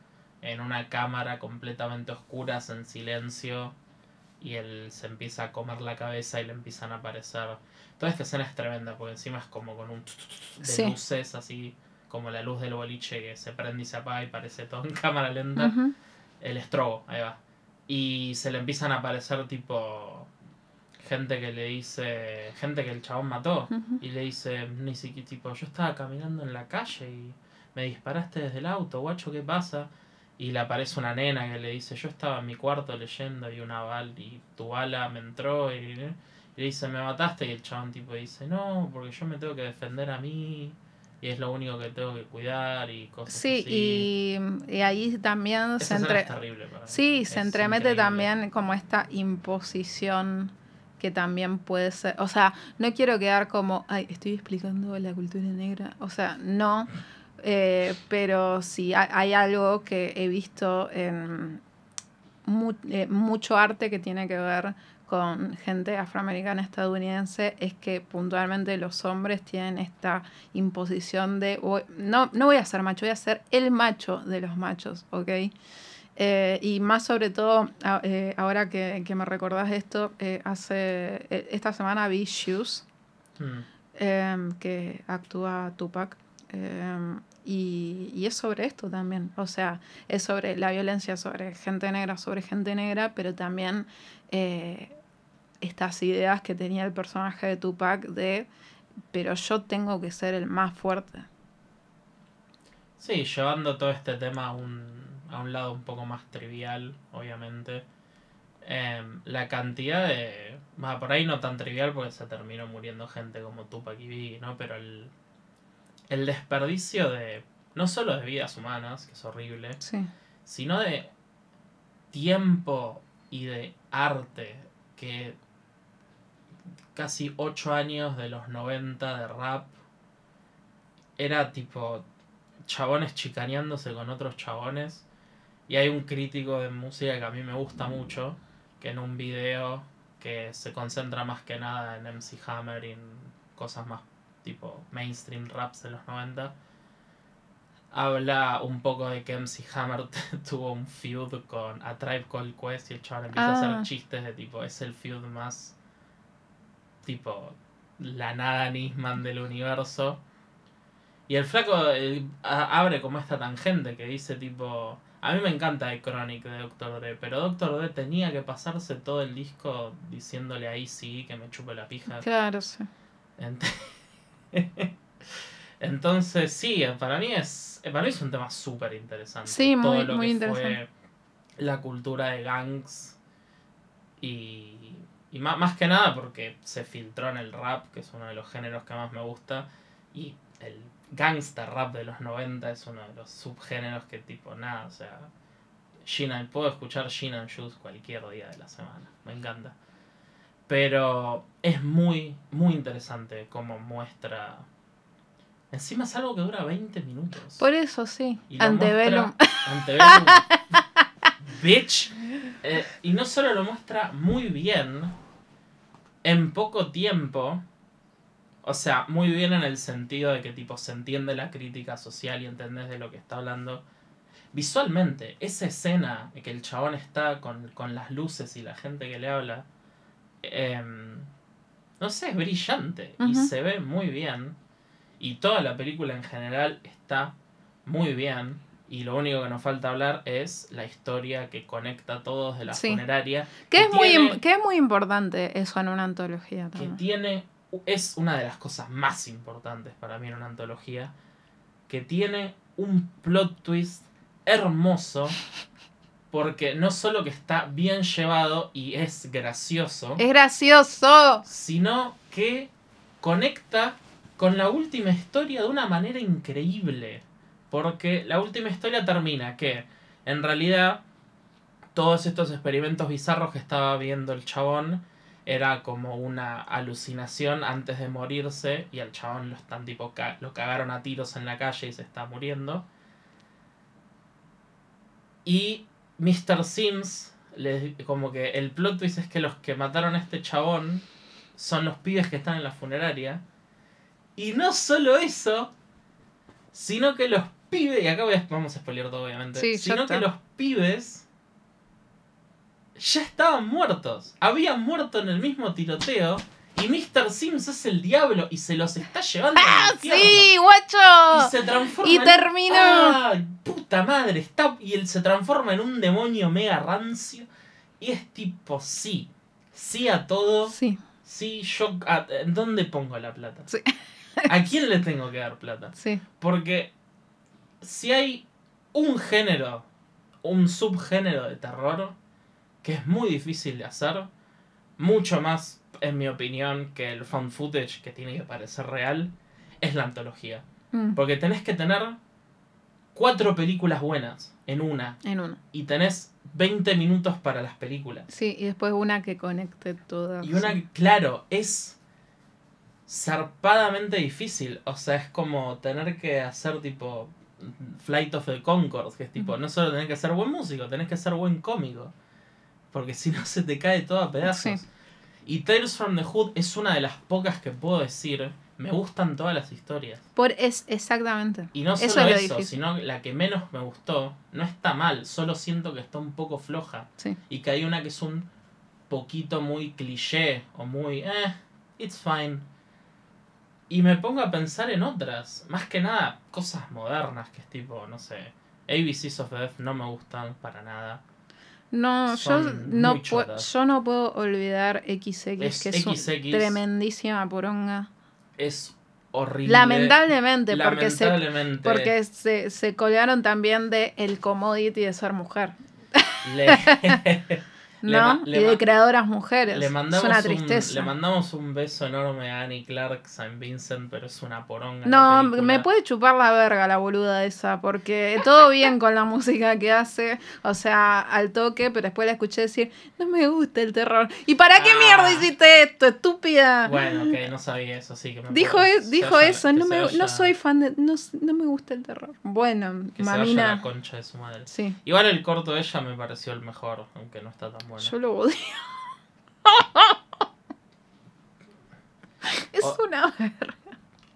en una cámara completamente oscura, en silencio. Y él se empieza a comer la cabeza y le empiezan a aparecer. Toda esta escena es tremenda porque encima es como con un de Sí. luces así como la luz del boliche que se prende y se apaga y parece todo en cámara lenta. El estrobo, ahí va. Y se le empiezan a aparecer tipo gente que le dice, gente que el chabón mató. Y le dice, ni siquiera, tipo, yo estaba caminando en la calle y me disparaste desde el auto, guacho, ¿qué pasa? Y le aparece una nena que le dice, yo estaba en mi cuarto leyendo y una bala, y tu bala me entró y, y le dice, me mataste. Y el chabón tipo dice, no, porque yo me tengo que defender a mí y es lo único que tengo que cuidar y cosas Sí, así. y, y ahí también Esa se entre... es terrible para mí. Sí, Es se entremete increíble. también como esta imposición que también puede ser, o sea, no quiero quedar como, ay, estoy explicando la cultura negra, o sea, no, eh, pero sí hay, algo que he visto en mu- eh, mucho arte que tiene que ver con gente afroamericana estadounidense es que puntualmente los hombres tienen esta imposición de voy- no, no voy a ser macho, voy a ser el macho de los machos, ¿ok? Eh, y más sobre todo, a- eh, ahora que, que me recordás esto, eh, hace esta semana vi Shoes, Mm. em, que actúa Tupac. Em, y, y es sobre esto también. O sea, es sobre la violencia sobre gente negra, sobre gente negra, pero también eh, estas ideas que tenía el personaje de Tupac de, pero yo tengo que ser el más fuerte. Sí, llevando todo este tema a un, a un lado un poco más trivial, obviamente. Em, la cantidad de... bah, por ahí no tan trivial porque se terminó muriendo gente como Tupac y Biggie, ¿no? Pero el, el desperdicio de... No solo de vidas humanas, que es horrible, Sí. sino de tiempo y de arte que casi ocho años de los 90 de rap era tipo chabones chicaneándose con otros chabones y hay un crítico de música que a mí me gusta mucho que en un video que se concentra más que nada en MC Hammer y en cosas más tipo mainstream raps de los 90 habla un poco de que MC Hammer tuvo un feud con A Tribe Called Quest y el chaval empieza a Ah. hacer chistes de tipo, es el feud más tipo la nada Nisman del universo. Y el flaco eh, a- abre como esta tangente que dice tipo, a mí me encanta el Chronic de Dr. Dre, pero Dr. Dre tenía que pasarse todo el disco diciéndole ahí sí que me chupe la pija. Claro, sí. Ent- Entonces, sí, para mí es para mí es un tema súper interesante. Sí, muy- Todo lo muy que interesante. fue la cultura de gangs y, y ma- más, que nada porque se filtró en el rap, que es uno de los géneros que más me gusta, y el gangster rap de los 90 es uno de los subgéneros que tipo nada, o sea, puedo escuchar Gin and Juice cualquier día de la semana, me encanta. Pero es muy, muy interesante como muestra... Encima es algo que dura 20 minutos. Por eso sí. Antebellum. Antebellum. Bitch. Eh, y no solo lo muestra muy bien, en poco tiempo. O sea, muy bien en el sentido de que tipo se entiende la crítica social y entendés de lo que está hablando. Visualmente, esa escena en que el chabón está con, con las luces y la gente que le habla, em, no sé, es brillante y se ve muy bien. Y toda la película en general está muy bien. Y lo único que nos falta hablar es la historia que conecta a todos de la Sí. funeraria. Que es, muy, tiene- que es muy importante eso en una antología que tiene es una de las cosas más importantes para mí en una antología que tiene un plot twist hermoso porque no solo que está bien llevado y es gracioso Es gracioso. sino que conecta con la última historia de una manera increíble porque la última historia termina que en realidad todos estos experimentos bizarros que estaba viendo el chabón era como una alucinación antes de morirse y al chabón lo están tipo ca- lo cagaron a tiros en la calle y se está muriendo. Y Mr. Sims, como que el plot twist es que los que mataron a este chabón son los pibes que están en la funeraria. Y no solo eso, sino que los pibes, y acá voy a, vamos a spoilear todo obviamente, Sí, sino que los pibes ya estaban muertos. Habían muerto en el mismo tiroteo. Y Mr. Sims es el diablo y se los está llevando al infierno. ¡Sí, Y guacho! se transforma Y en- terminó. ¡Ay, puta madre! Está... Y él se transforma en un demonio mega rancio. Y es tipo, sí. Sí a todo. Sí, Sí, yo. a- ¿En dónde pongo la plata? Sí. ¿A quién le tengo que dar plata? sí. Porque si hay un género, un subgénero de terror, que es muy difícil de hacer, mucho más, en mi opinión, que el found footage, que tiene que parecer real, es la antología. Mm, Porque tenés que tener cuatro películas buenas en una. En uno. Y tenés 20 minutos para las películas. Sí, y después una que conecte todas. Y una, sí. claro, es zarpadamente difícil. O sea, es como tener que hacer tipo Flight of the Conchords, que es tipo, no solo tenés que ser buen músico, tenés que ser buen cómico. Porque si no se te cae todo a pedazos. Sí. Y Tales from the Hood es una de las pocas que puedo decir, me gustan todas las historias. Por es exactamente. Y no Eso solo es lo eso, difícil. sino la que menos me gustó, no está mal, solo siento que está un poco floja. Sí. Y que hay una que es un poquito muy cliché o muy, eh, it's fine. Y me pongo a pensar en otras, más que nada cosas modernas, que es tipo, no sé, ABCs of Death no me gustan para nada. No, yo no, yo no puedo olvidar XX, Es que es XX. tremendísima poronga. Es horrible. Lamentablemente, porque se porque se, se colgaron también de el commodity de ser mujer. Le ¿No? le y de creadoras mujeres. Le mandamos, es una un, tristeza. le mandamos un beso enorme a Annie Clark St. Vincent, pero es una poronga. No, me puede chupar la verga la boluda esa, porque todo bien con la música que hace, o sea, al toque, pero después la escuché decir, no me gusta el terror. ¿Y para qué Ah. mierda hiciste esto, estúpida? Bueno, ok, no sabía eso, sí que me Dijo, puedo- e- dijo eso, que no, me, vaya- no soy fan de, no, no me gusta el terror. Bueno, Que se vaya la mamina, concha de su madre. sí, Igual el corto de ella me pareció el mejor, aunque no está tan bueno. Yo lo odio. es O- una verga.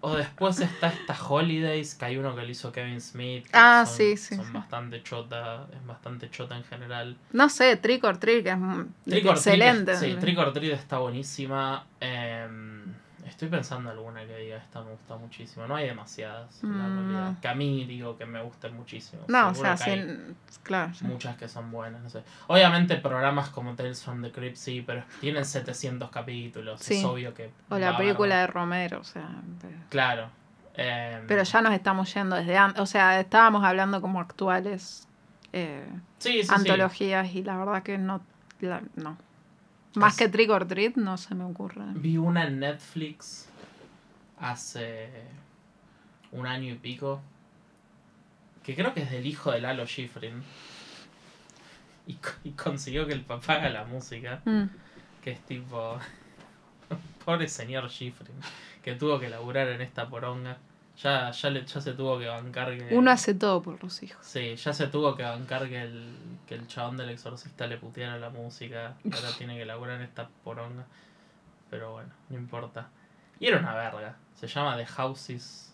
O después está esta Holidays, que hay uno que lo hizo Kevin Smith. Ah, son, sí, sí, Son sí. bastante chota, es bastante chota en general. No sé, Trick or Trick es Trick excelente. es- sí, Trick or Treat está buenísima. Em, estoy pensando alguna que diga esta me gusta muchísimo. No hay demasiadas, la Mm, realidad. no. Que a mí digo que me gusten muchísimo. No, o sea, sí, claro. sí. muchas que son buenas, no sé. Obviamente programas como Tales from the Crypt sí, pero tienen 700 capítulos. Sí. Es obvio que... O la película de. Romero, o sea. pero- Claro. em, Pero ya nos estamos yendo desde antes. O sea, estábamos hablando como actuales. eh, sí. antologías y la verdad que no. la- no. Más que Trick or Treat no se me ocurre. Vi una en Netflix hace un año y pico. Que creo que es del hijo de Lalo Schifrin. Y consiguió que el papá haga la música. Mm. Que es tipo. Pobre señor Schifrin. Que tuvo que laburar en esta poronga. Ya, ya, le, ya se tuvo que bancar que. Uno hace todo por los hijos. Sí, ya se tuvo que bancar que el, que el chabón del exorcista le puteara la música. Ahora tiene que laburar en esta poronga. Pero bueno, no importa. Y era una verga. Se llama The Houses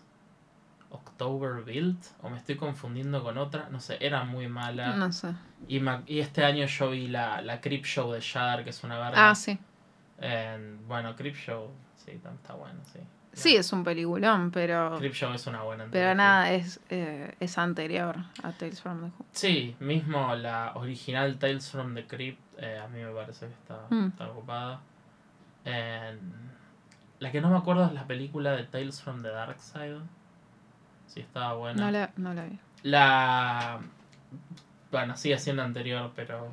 October Built. O me estoy confundiendo con otra. No sé, era muy mala. No sé. Y, ma- y este año yo vi la, la Creep Show de Shudder, que es una verga. Ah, sí. En- bueno, Creep Show, sí, está bueno, sí. Sí, es un peliculón, pero. Creep Show es una buena Pero nada, es, eh, es anterior a Tales from the Hood. Sí, mismo la original Tales from the Crypt, eh, a mí me parece que está, Mm. está ocupada. La que no me acuerdo es la película de Tales from the Dark Side. Sí, estaba buena. No la, no la vi. La. Bueno, sigue siendo anterior, pero.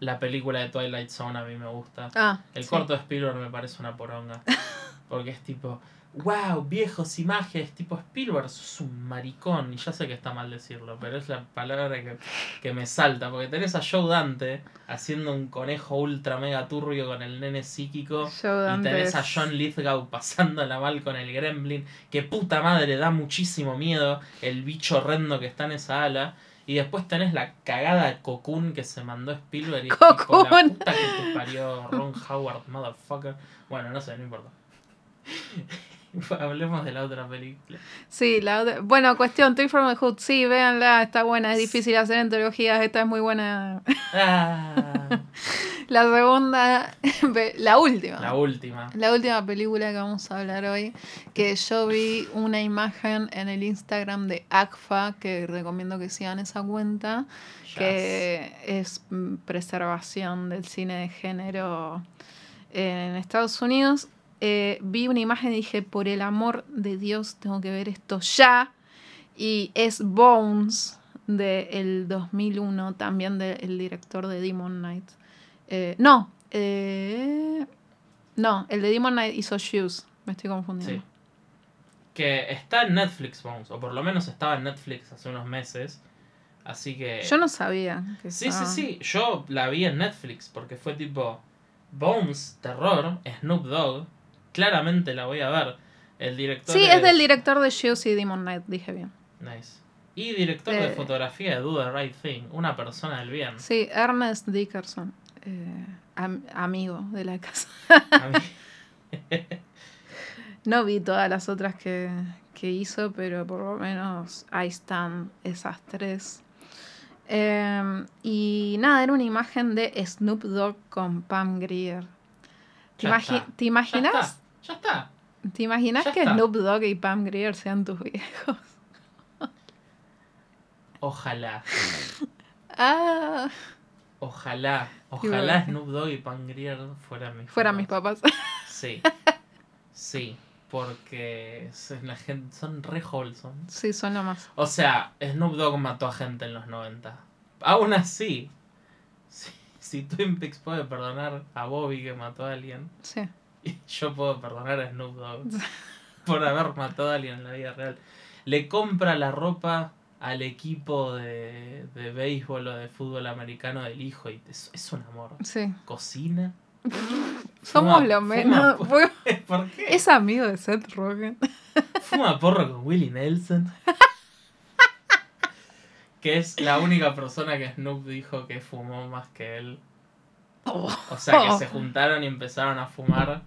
La película de Twilight Zone a mí me gusta. Ah, El sí. corto de Spielberg me parece una poronga. Porque es tipo, wow, viejos imágenes, tipo Spielberg, sos un maricón. Y ya sé que está mal decirlo, pero es la palabra que, que me salta. Porque tenés a Joe Dante haciendo un conejo ultra mega turbio con el nene psíquico. Y tenés a John Lithgow pasándola mal con el gremlin. Que puta madre, da muchísimo miedo el bicho horrendo que está en esa ala. Y después tenés la cagada de Cocoon que se mandó Spielberg. Y tipo, la puta que te parió Ron Howard, motherfucker. Bueno, no sé, no importa. Hablemos de la otra película. Sí, la otra- Bueno, cuestión, Tales from the Hood. Sí, véanla, está buena. Es difícil hacer antologías. Esta es muy buena. Ah, La segunda. la última. la última. La última película que vamos a hablar hoy, que yo vi una imagen en el Instagram de ACFA, que recomiendo que sigan esa cuenta, que es mm, preservación del cine de género en Estados Unidos. Eh, vi una imagen y dije, por el amor de Dios, tengo que ver esto ya. Y es Bones del 2001, también del director de Demon Knight. Eh, no, eh, no, el de Demon Knight hizo Shoes, me estoy confundiendo. Sí. Que está en Netflix, Bones, o por lo menos estaba en Netflix hace unos meses. Así que. Yo no sabía. Que Sí, estaba- sí, sí. Yo la vi en Netflix porque fue tipo Bones, terror, Snoop Dogg. Claramente la voy a ver. El director. Sí, es del director de Shoes y Demon Knight, dije bien. Nice. Y director de Eh. fotografía de Do the Right Thing. Una persona del bien. Sí, Ernest Dickerson, eh, am- amigo de la casa. No vi todas las otras que, que hizo, pero por lo menos ahí están esas tres. Eh, y nada, era una imagen de Snoop Dogg con Pam Grier. ¿Te, Ya imagi- está. ¿te Ya imaginas? Ya está. ¿Te imaginas Ya que está. Snoop Dogg y Pam Grier sean tus viejos? Ojalá. Ah, Ojalá. Ojalá. Snoop Dogg y Pangrier fueran mis fueran mis papás. papás. Sí. Sí. Porque son, la gente, son re wholesome. sí, son lo más. O sea, Snoop Dogg mató a gente en los 90. Aún así, si, si Twin Peaks puede perdonar a Bobby que mató a alguien, Sí. yo puedo perdonar a Snoop Dogg por haber matado a alguien en la vida real. Le compra la ropa al equipo de, de béisbol o de fútbol americano del hijo y es, es un amor. Sí. Cocina. Somos lo menos. por- Fue- ¿Por qué? Es amigo de Seth Rogen. Fuma porro con Willie Nelson. que es la única persona que Snoop dijo que fumó más que él. O sea, que se juntaron y empezaron a fumar.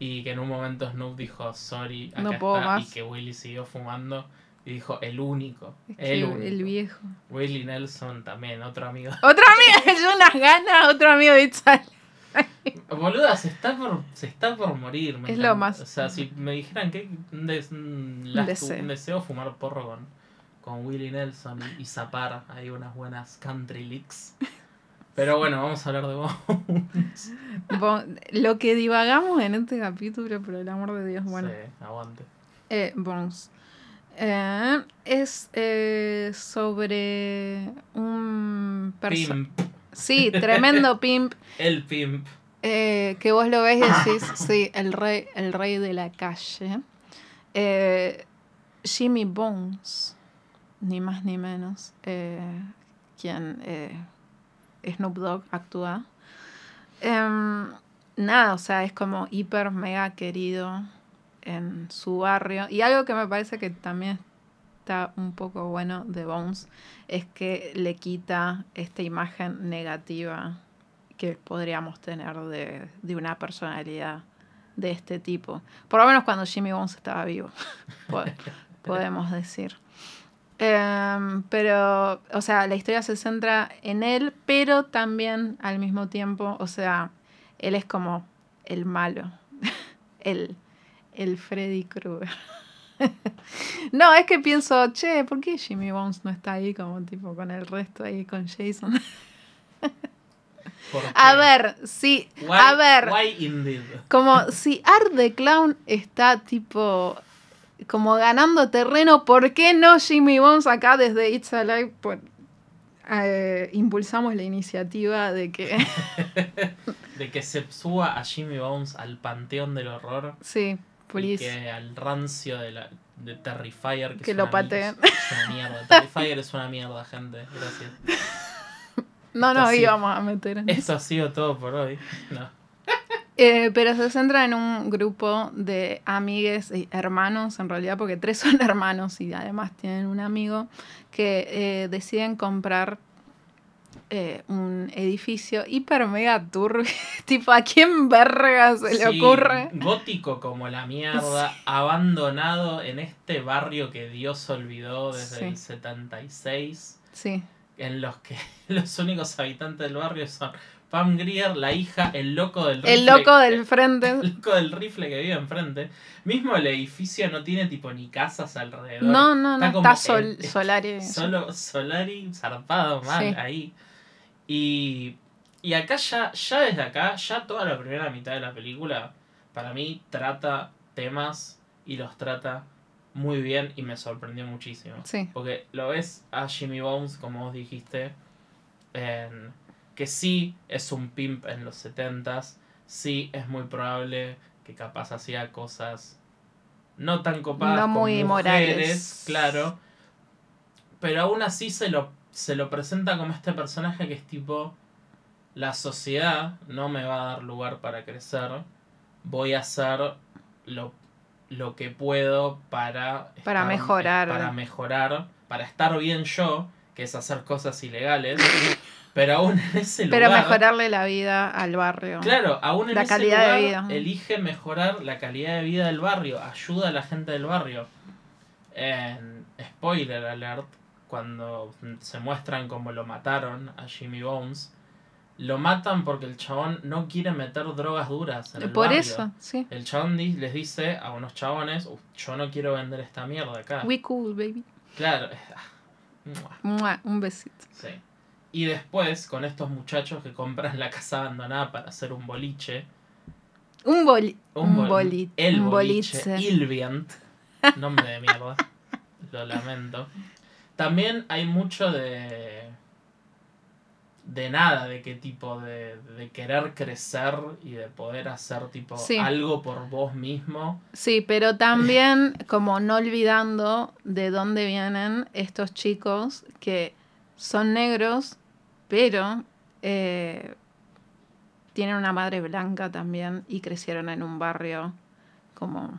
Y que en un momento Snoop dijo, sorry, acá No puedo está", más. Y que Willie siguió fumando. Y dijo, el único. Es que El único. el viejo. Willie Nelson también, otro amigo. Otro amigo de unas ganas, otro amigo de Itzal. Boluda, se está por, se está por morir. me Es lo más. O sea, si me dijeran que un, des- un last- deseo. un deseo fumar porro con, con Willie Nelson y, y zapar ahí unas buenas country licks. Pero bueno, vamos a hablar de vos. Bo- Lo que divagamos en este capítulo, por el amor de Dios, bueno. Sí, aguante. Eh, Bones. Eh, es eh, sobre un Pimp. Sí, tremendo pimp. El pimp. eh, que vos lo ves y decís, sí, el rey, el rey de la calle. Eh, Jimmy Bones, ni más ni menos, eh, quien eh, Snoop Dogg actúa. Em, nada, o sea, es como hiper mega querido en su barrio. Y algo que me parece que también está un poco bueno de Bones es que le quita esta imagen negativa que podríamos tener de, de una personalidad de este tipo. Por lo menos cuando Jimmy Bones estaba vivo, po- podemos decir. Em, pero, o sea, la historia se centra en él, pero también al mismo tiempo, o sea, él es como el malo, el, el Freddy Krueger. no, es que pienso, che, ¿por qué Jimmy Bones no está ahí como tipo con el resto ahí con Jason? ¿Por a ver, sí, Why- a ver, Why como si Art the Clown está tipo como ganando terreno, ¿por qué no Jimmy Bones acá desde It's Alive por- eh, impulsamos la iniciativa de que De que se suba a Jimmy Bones al panteón del horror. sí, Y please. que al rancio de, la, de Terrifier. Que, Que es lo pateen. Es una mierda. Terrifier es una mierda, gente. Gracias. No nos íbamos a meter en eso. Esto ha sido todo por hoy. No. Eh, pero se centra en un grupo de amigues y hermanos, en realidad, porque tres son hermanos y además tienen un amigo, que eh, deciden comprar eh, un edificio hiper mega turbio. tipo, ¿a quién verga se le ocurre? Gótico como la mierda, abandonado en este barrio que Dios olvidó desde Sí. el 76, Sí, en los que los únicos habitantes del barrio son Pam Grier, la hija, el loco del rifle. el loco del frente. el loco del rifle que vive enfrente. Mismo el edificio no tiene tipo ni casas alrededor. No, no, no, Está como está sol, Solari. Solo Solari zarpado mal Sí. ahí. Y, y acá ya, ya desde acá, ya toda la primera mitad de la película, para mí trata temas y los trata muy bien y me sorprendió muchísimo. Sí, Porque lo ves a Jimmy Bones, como vos dijiste, en- que sí es un pimp en los 70s, sí es muy probable que capaz hacía cosas no tan copadas No con muy mujeres, morales. claro, pero aún así se lo, se lo presenta como este personaje que es tipo, la sociedad no me va a dar lugar para crecer, voy a hacer lo, lo que puedo para... Para mejorar. Para mejorar, para estar bien yo, que es hacer cosas ilegales, pero aún en ese lugar... pero mejorarle la vida al barrio. Claro, aún en La ese calidad de lugar vida. elige mejorar la calidad de vida del barrio, ayuda a la gente del barrio. Spoiler alert, cuando se muestran como lo mataron a Jimmy Bones, lo matan porque el chabón no quiere meter drogas duras en el Por barrio. eso, sí. El chabón les dice a unos chabones, "Uh, yo no quiero vender esta mierda acá. We cool, baby. Claro. ah, mua. Mua, Un besito. Sí. Y después, con estos muchachos que compran la casa abandonada para hacer un boliche. Un, boli un, bol- boli El un boliche. boliche. Ilviant. Nombre de mierda. Lo lamento. También hay mucho de. De nada, de qué tipo de, de querer crecer y de poder hacer tipo Sí. algo por vos mismo. Sí, pero también como no olvidando de dónde vienen estos chicos que son negros, pero eh, tienen una madre blanca también y crecieron en un barrio como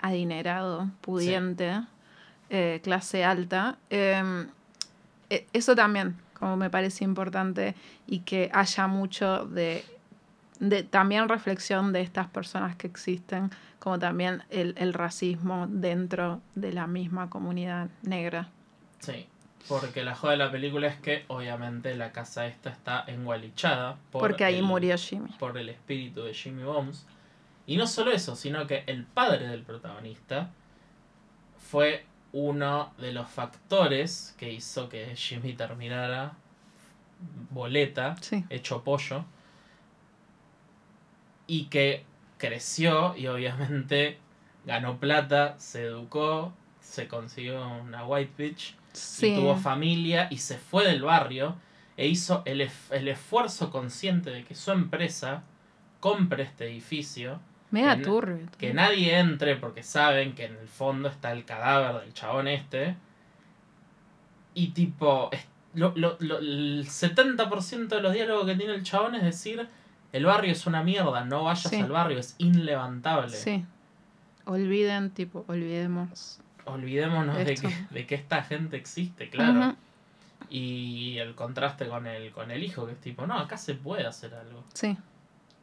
adinerado, pudiente, eh, clase alta. Eh, eh, eso también, como me parece importante y que haya mucho de de también reflexión de estas personas que existen, como también el, el racismo dentro de la misma comunidad negra. Sí. Porque la joda de la película es que obviamente la casa esta está engualichada. Por porque ahí el- murió Jimmy. por el espíritu de Jimmy Bones. Y no solo eso, sino que el padre del protagonista fue uno de los factores que hizo que Jimmy terminara boleta, Sí, hecho pollo, y que creció y obviamente ganó plata, se educó, se consiguió una white bitch Sí. y tuvo familia y se fue del barrio e hizo el, el esfuerzo consciente de que su empresa compre este edificio, Mega que turbio. que nadie entre porque saben que en el fondo está el cadáver del chabón este. Y tipo, lo, lo- lo- el 70% de los diálogos que tiene el chabón es decir, el barrio es una mierda, no vayas Sí. al barrio, es inlevantable. Sí. Olviden, tipo, olvidemos. Olvidémonos de que, de que esta gente existe, claro. Y el contraste con el, con el hijo, que es tipo, no, acá se puede hacer algo. Sí.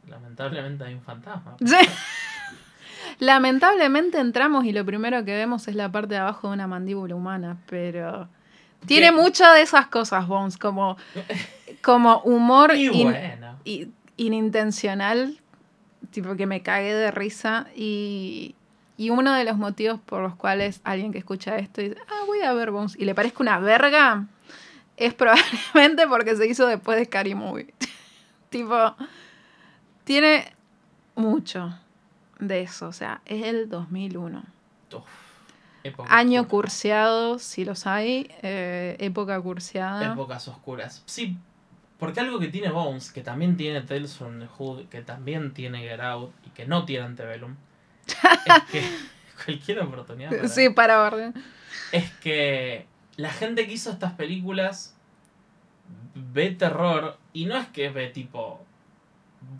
Lamentablemente hay un fantasma. Sí. Lamentablemente entramos y lo primero que vemos es la parte de abajo de una mandíbula humana, pero tiene ¿Qué? muchas de esas cosas, Bones, como, como humor Y in- bueno. i- inintencional, tipo que me cagué de risa y, y uno de los motivos por los cuales alguien que escucha esto dice, ah, voy a ver Bones y le parezca una verga, es probablemente porque se hizo después de Scary Movie. tipo, tiene mucho de eso, o sea, es el 2001. Uf, Año oscura. curseado, si los hay, eh, época curseada. Épocas oscuras. Sí, porque algo que tiene Bones, que también tiene Tales from the Hood, que también tiene Get Out y que no tiene Antebellum, es que cualquier oportunidad. para- Sí, para ver. Es que la gente que hizo estas películas ve terror y no es que ve tipo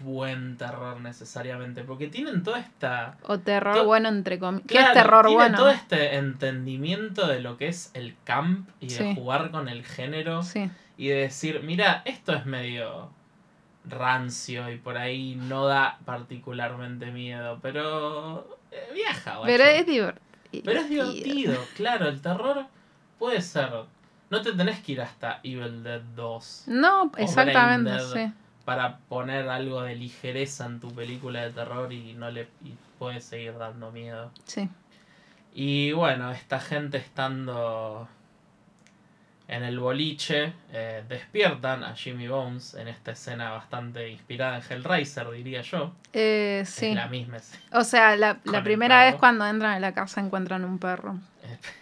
buen terror necesariamente, porque tienen toda esta... O terror To- bueno, entre comillas. ¿Qué es terror tiene bueno? todo este entendimiento de lo que es el camp y de Sí. jugar con el género Sí, y de decir, mira, esto es medio rancio y por ahí no da particularmente miedo, pero eh, viaja, guacho. pero es divertido. Pero es divertido, claro, el terror puede ser. No te tenés que ir hasta Evil Dead 2 No, exactamente, sí. para poner algo de ligereza en tu película de terror y no le y puede seguir dando miedo. Sí. Y bueno, esta gente estando en el boliche eh, despiertan a Jimmy Bones en esta escena bastante inspirada en Hellraiser, diría yo. Eh, sí. Es la misma escena. O sea, la, la primera vez cuando entran a la casa encuentran un perro.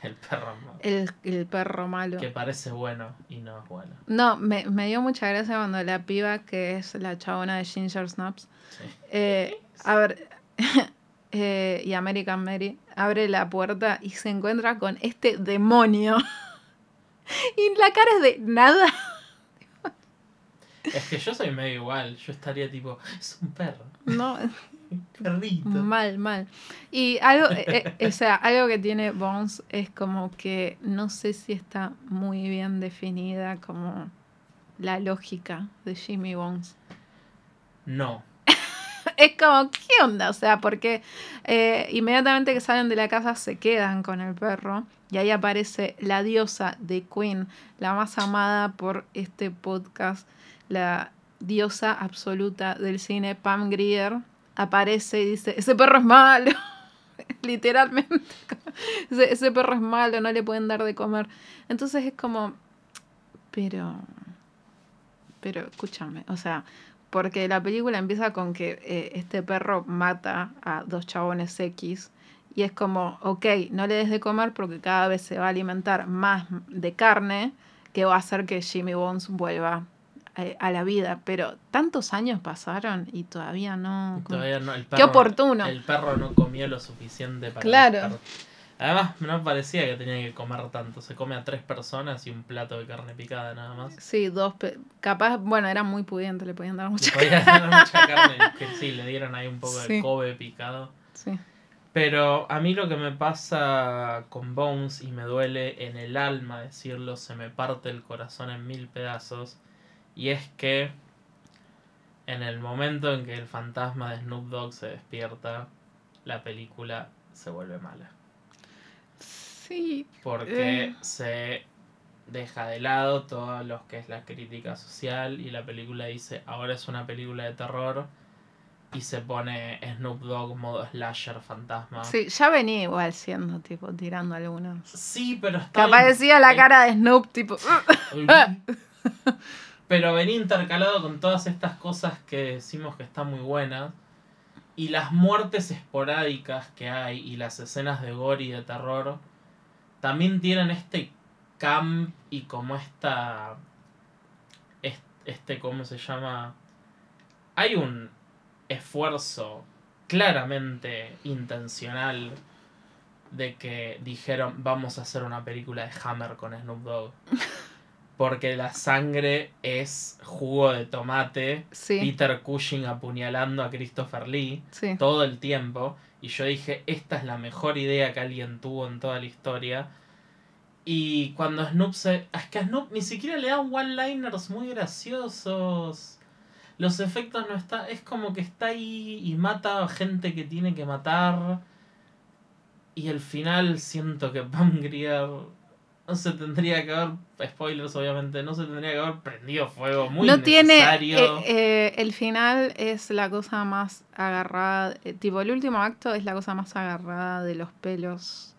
El, el perro ¿no? El, el perro malo. que parece bueno y no es bueno. No, me, me dio mucha gracia cuando la piba, que es la chabona de Ginger Snaps, Sí. eh, abre, eh, y American Mary, abre la puerta y se encuentra con este demonio. y la cara es de nada. Es que yo soy medio igual. Yo estaría tipo, es un perro. No, perrito. mal, mal. Y algo, eh, eh, o sea, algo que tiene Bones es como que no sé si está muy bien definida como la lógica de Jimmy Bones. No. Es como, ¿qué onda? O sea, porque eh, inmediatamente que salen de la casa se quedan con el perro y ahí aparece la diosa de Queen, la más amada por este podcast, la diosa absoluta del cine, Pam Grier, aparece y dice, ese perro es malo, literalmente, ese, perro es malo, no le pueden dar de comer. Entonces es como, pero, pero escúchame, o sea, porque la película empieza con que eh, este perro mata a dos chabones X. Y es como, ok, no le des de comer porque cada vez se va a alimentar más de carne que va a hacer que Jimmy Bones vuelva eh, a la vida. Pero tantos años pasaron y todavía no... Todavía no. El Qué perro, oportuno. El perro no comió lo suficiente para. Claro. Además, no parecía que tenía que comer tanto. Se come a tres personas y un plato de carne picada nada más. Sí, dos... pe- Capaz, bueno, era muy pudiente, le podían dar Le mucha podía dar mucha carne. Que sí, le dieron ahí un poco de. Kobe picado. Pero a mí lo que me pasa con Bones y me duele en el alma decirlo, se me parte el corazón en mil pedazos. Y es que en el momento en que el fantasma de Snoop Dogg se despierta, la película se vuelve mala. Sí. Porque Eh. se deja de lado todo lo que es la crítica social y la película dice ahora es una película de terror y se pone Snoop Dogg modo slasher fantasma. Sí, ya venía igual siendo, tipo, tirando algunos. Sí, pero está Que aparecía la el- cara de Snoop, tipo... Pero venía intercalado con todas estas cosas que decimos que están muy buenas. Y las muertes esporádicas que hay y las escenas de gore y de terror también tienen este camp y como esta. es- Este, ¿cómo se llama? Hay un esfuerzo claramente intencional de que dijeron vamos a hacer una película de Hammer con Snoop Dogg. Porque la sangre es jugo de tomate. Sí, Peter Cushing apuñalando a Christopher Lee sí. todo el tiempo. Y yo dije, esta es la mejor idea que alguien tuvo en toda la historia. Y cuando Snoop se... Es que a Snoop ni siquiera le dan one-liners muy graciosos. Los efectos no están... Es como que está ahí y mata a gente que tiene que matar. Y al final siento que Pam Grier no se tendría que haber... Spoilers obviamente, no se tendría que haber prendido fuego. Muy no tiene. necesario. eh, eh, el final es la cosa más agarrada. eh, tipo, el último acto es la cosa más agarrada de los pelos.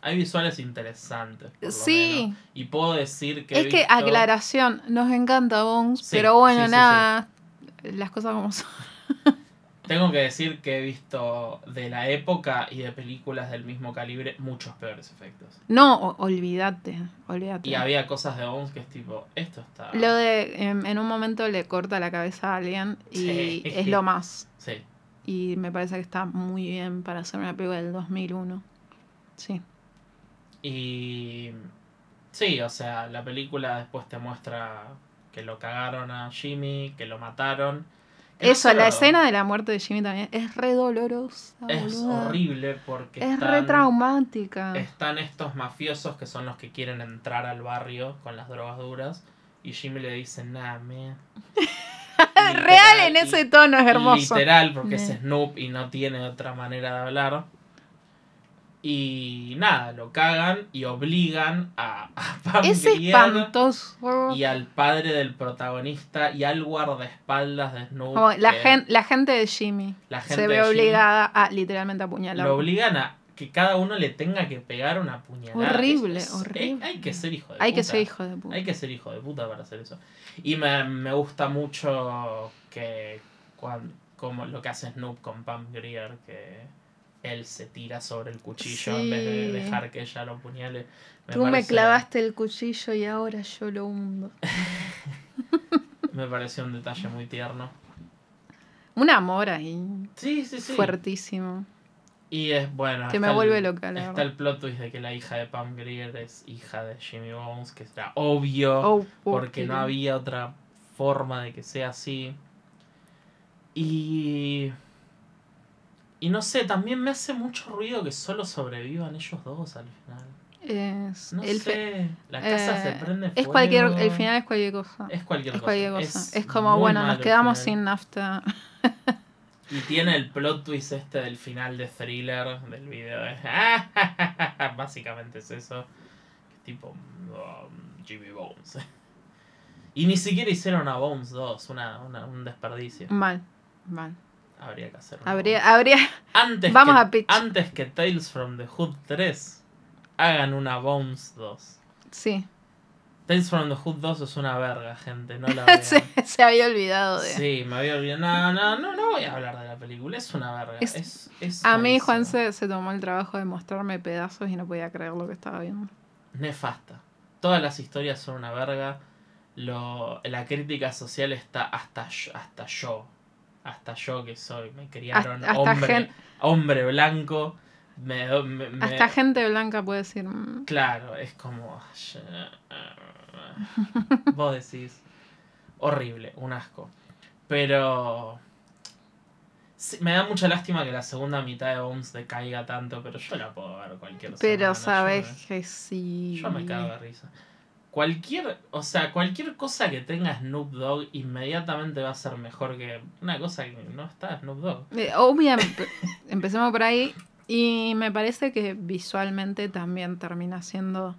Hay visuales interesantes. por lo Sí. menos. Y puedo decir que. Es que, visto- aclaración, nos encanta Bones, Sí, pero bueno, sí, sí, nada. Las cosas como son. Tengo que decir que he visto de la época y de películas del mismo calibre muchos peores efectos. No, olvídate, olvídate. Y había cosas de Bones que es tipo, esto está. Lo de em, en un momento le corta la cabeza a alguien y Sí. es lo más. Sí. Y me parece que está muy bien para hacer una película del 2001. Sí. Y. Sí, o sea, la película después te muestra que lo cagaron a Jimmy, que lo mataron. Eso, la escena de la muerte de Jimmy también es re dolorosa. Es boluda. horrible porque. Es están- re traumática. Están estos mafiosos que son los que quieren entrar al barrio con las drogas duras. Y Jimmy le dice, nah, me. Real en ese tono es hermoso. Literal, porque es Snoop y no tiene otra manera de hablar. Y nada, lo cagan y obligan a, a Pam Es espantoso. y al padre del protagonista y al guardaespaldas de Snoop. Como la, que gen- la gente de Jimmy la gente se ve obligada a literalmente apuñalar. Lo obligan a que cada uno le tenga que pegar una puñalada. Horrible, Es- es- horrible. Hay, hay que ser hijo de Hay que puta. ser hijo de puta. Hay que ser hijo de puta para hacer eso. Y me, me gusta mucho que cuan- como lo que hace Snoop con Pam Grier, que él se tira sobre el cuchillo en vez de dejar que ella lo apuñale. Tú me clavaste el cuchillo y ahora yo lo hundo. Me pareció un detalle muy tierno. Un amor ahí. Sí, sí, sí. Fuertísimo. Y es bueno. Que me el- vuelve loca, la Está verdad. el plot twist de que la hija de Pam Grier es hija de Jimmy Bones, que era obvio. Oh, porque no había otra forma de que sea así. Y. Y no sé, también me hace mucho ruido que solo sobrevivan ellos dos al final. Es, No el sé, la casa se eh, prende es fuego. cualquier, el final es cualquier cosa. Es cualquier Es cosa. cualquier cosa. Es, como, bueno, nos quedamos sin nafta. Y tiene el plot twist este del final de thriller del video. de- Básicamente es eso. Tipo um, Jimmy Bones. Y ni siquiera hicieron a Bones 2, una, una- un desperdicio. Mal, mal. Habría que hacer una Habría, habría, Antes Vamos que, a pitch. Antes que Tales from the Hood 3, hagan una Bones 2. sí. Tales from the Hood 2 es una verga, gente, no la vean. se, se había olvidado de... Sí, me había olvidado. No, no, no, no voy a hablar de la película, es una verga. Es- Es, es A mí. Juan se, se tomó el trabajo de mostrarme pedazos y no podía creer lo que estaba viendo. Nefasta. Todas las historias son una verga. Lo, la crítica social está hasta hasta yo. Hasta yo que soy. Me criaron Hasta- hasta hombre, gen- hombre blanco. Me, me- me- Hasta gente blanca puede decir... mm, Claro, es como. Vos decís. Horrible, un asco. Pero. sí, me da mucha lástima que la segunda mitad de Bones decaiga tanto, pero yo la puedo ver cualquier Pero semana, sabes yo que sí. Yo me cago de risa. Cualquier, o sea, cualquier cosa que tenga Snoop Dogg inmediatamente va a ser mejor que una cosa que no está Snoop Dogg. Eh, Obviamente, empecemos por ahí. Y me parece que visualmente también termina siendo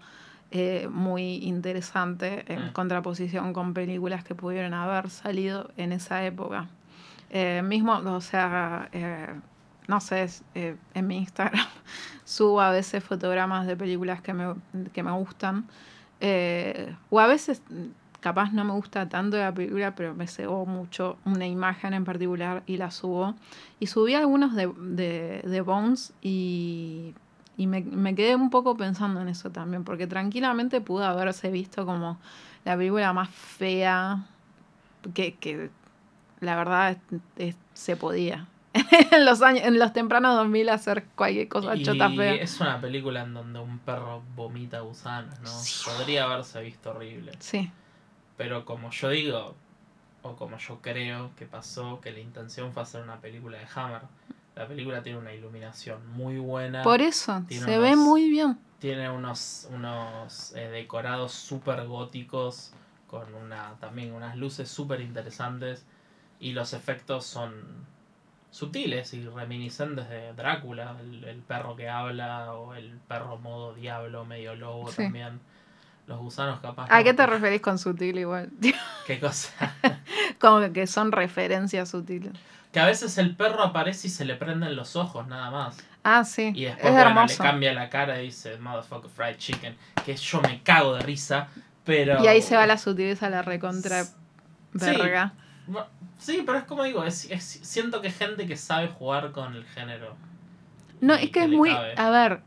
eh, muy interesante en Mm. contraposición con películas que pudieron haber salido en esa época. Eh, mismo, o sea, eh, no sé, en mi Instagram subo a veces fotogramas de películas que me, que me gustan. Eh, o a veces mm, capaz no me gusta tanto la película, pero me cegó mucho una imagen en particular y la subo. Y subí algunos de, de, de Bones y, Y me, me quedé un poco pensando en eso también, porque tranquilamente pudo haberse visto como la película más fea que, que la verdad se podía. en los años, en los tempranos 2000 hacer cualquier cosa Y chota fea. es una película en donde un perro vomita gusanos, ¿no? Sí. Podría haberse visto horrible. Sí, Pero como yo digo, o como yo creo que pasó, que la intención fue hacer una película de Hammer. La película tiene una iluminación muy buena. por eso, Tiene se ve muy bien. Tiene unos, unos eh, decorados súper góticos, con una también unas luces súper interesantes. Y los efectos son sutiles y reminiscentes de Drácula, el, el perro que habla, o el perro modo diablo, medio lobo Sí. también. Los gusanos capaz. ¿A no, qué te referís con sutil igual? ¿Qué cosa? Como que son referencias sutiles. Que a veces el perro aparece y se le prenden los ojos nada más. Ah, sí. Y es después bueno, le cambia la cara y dice motherfucker fried chicken. Que yo me cago de risa. Pero. Y ahí se va la sutileza, la recontra Sí. Sí, pero es como digo, es, es- siento que gente que sabe jugar con el género. No, es que es muy. cabe. A ver,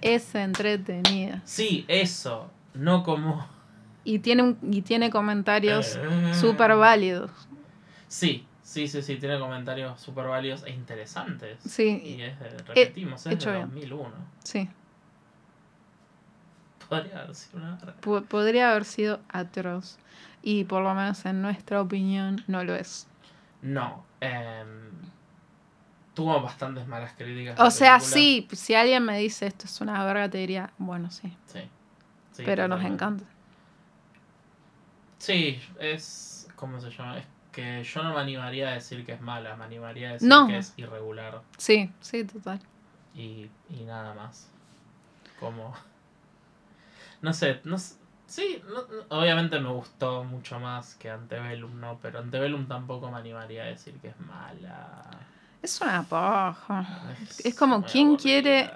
es entretenida. Sí, eso. No como. Y tiene, un- y tiene comentarios Eh. súper válidos. Sí, sí, sí, sí. Tiene comentarios súper válidos e interesantes. Sí, Y es de, repetimos, es de bien. 2001. sí. Podría haber sido una podría haber sido atroz. Y por lo menos en nuestra opinión no lo es. No. em, tuvo bastantes malas críticas. O sea, película. sí, si alguien me dice esto es una verga, te diría, bueno, sí. Sí. Sí, pero nos encanta. Sí, es. ¿Cómo se llama? Es que yo no me animaría a decir que es mala, me animaría a decir No. que es irregular Sí, sí, total. y, y nada más. Como. No sé, no sé- Sí, no- no- obviamente me gustó mucho más que Antebellum, ¿no? Pero Antebellum tampoco me animaría a decir que es mala. Es una paja. Es como, ¿quién aburrida. quiere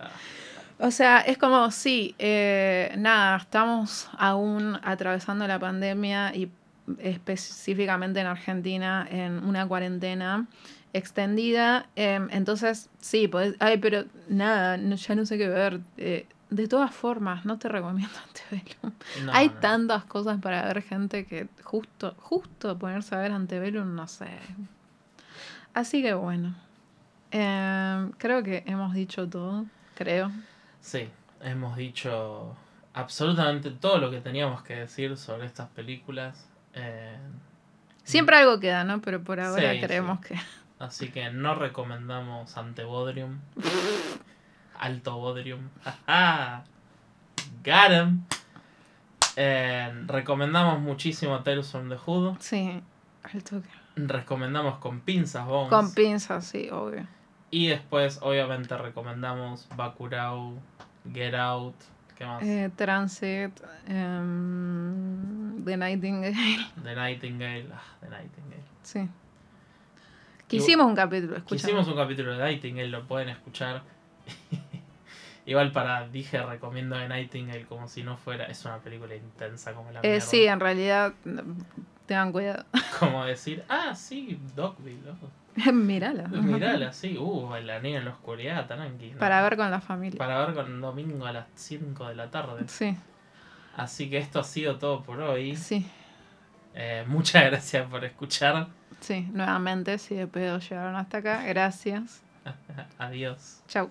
O sea, es como, sí, eh, nada, estamos aún atravesando la pandemia y específicamente en Argentina en una cuarentena extendida. em, entonces, sí, podés, ay, pero nada, no- ya no sé qué ver. Eh, de todas formas, no te recomiendo Antebellum. No, Hay no. tantas cosas para ver gente que justo, justo ponerse a ver Antebellum, no sé. Así que bueno, em, creo que hemos dicho todo, creo. Sí, hemos dicho absolutamente todo lo que teníamos que decir sobre estas películas. eh, Siempre algo queda, ¿no? Pero por ahora Sí, creemos que... Así que no recomendamos Antebodrium. Alto Bodrium. ¡Jaja! Got 'em. Eh, recomendamos muchísimo Tales from the Hood. Sí, al toque. Recomendamos con pinzas Bones. Con pinzas, sí, obvio. y después, obviamente, recomendamos Bakurao, Get Out. ¿Qué más? Eh, Transit, em, The Nightingale, The Nightingale. Ah, The Nightingale. sí. Que hicimos un capítulo, escucha. Hicimos un capítulo de Nightingale, lo pueden escuchar. Igual para, dije, recomiendo The Nightingale como si no fuera. Es una película intensa como la Eh, sí, en realidad, mm, tengan cuidado. Como decir, ah, sí, Dogville. oh, Mírala. Mirala, sí, uh, la niña en la oscuridad, tranqui. ¿no? Para ver con la familia. Para ver con domingo a las 5 de la tarde. Sí, Así que esto ha sido todo por hoy. sí, Eh, muchas gracias por escuchar. sí. Nuevamente, si de pedo llegaron hasta acá, gracias. Adiós. Chau.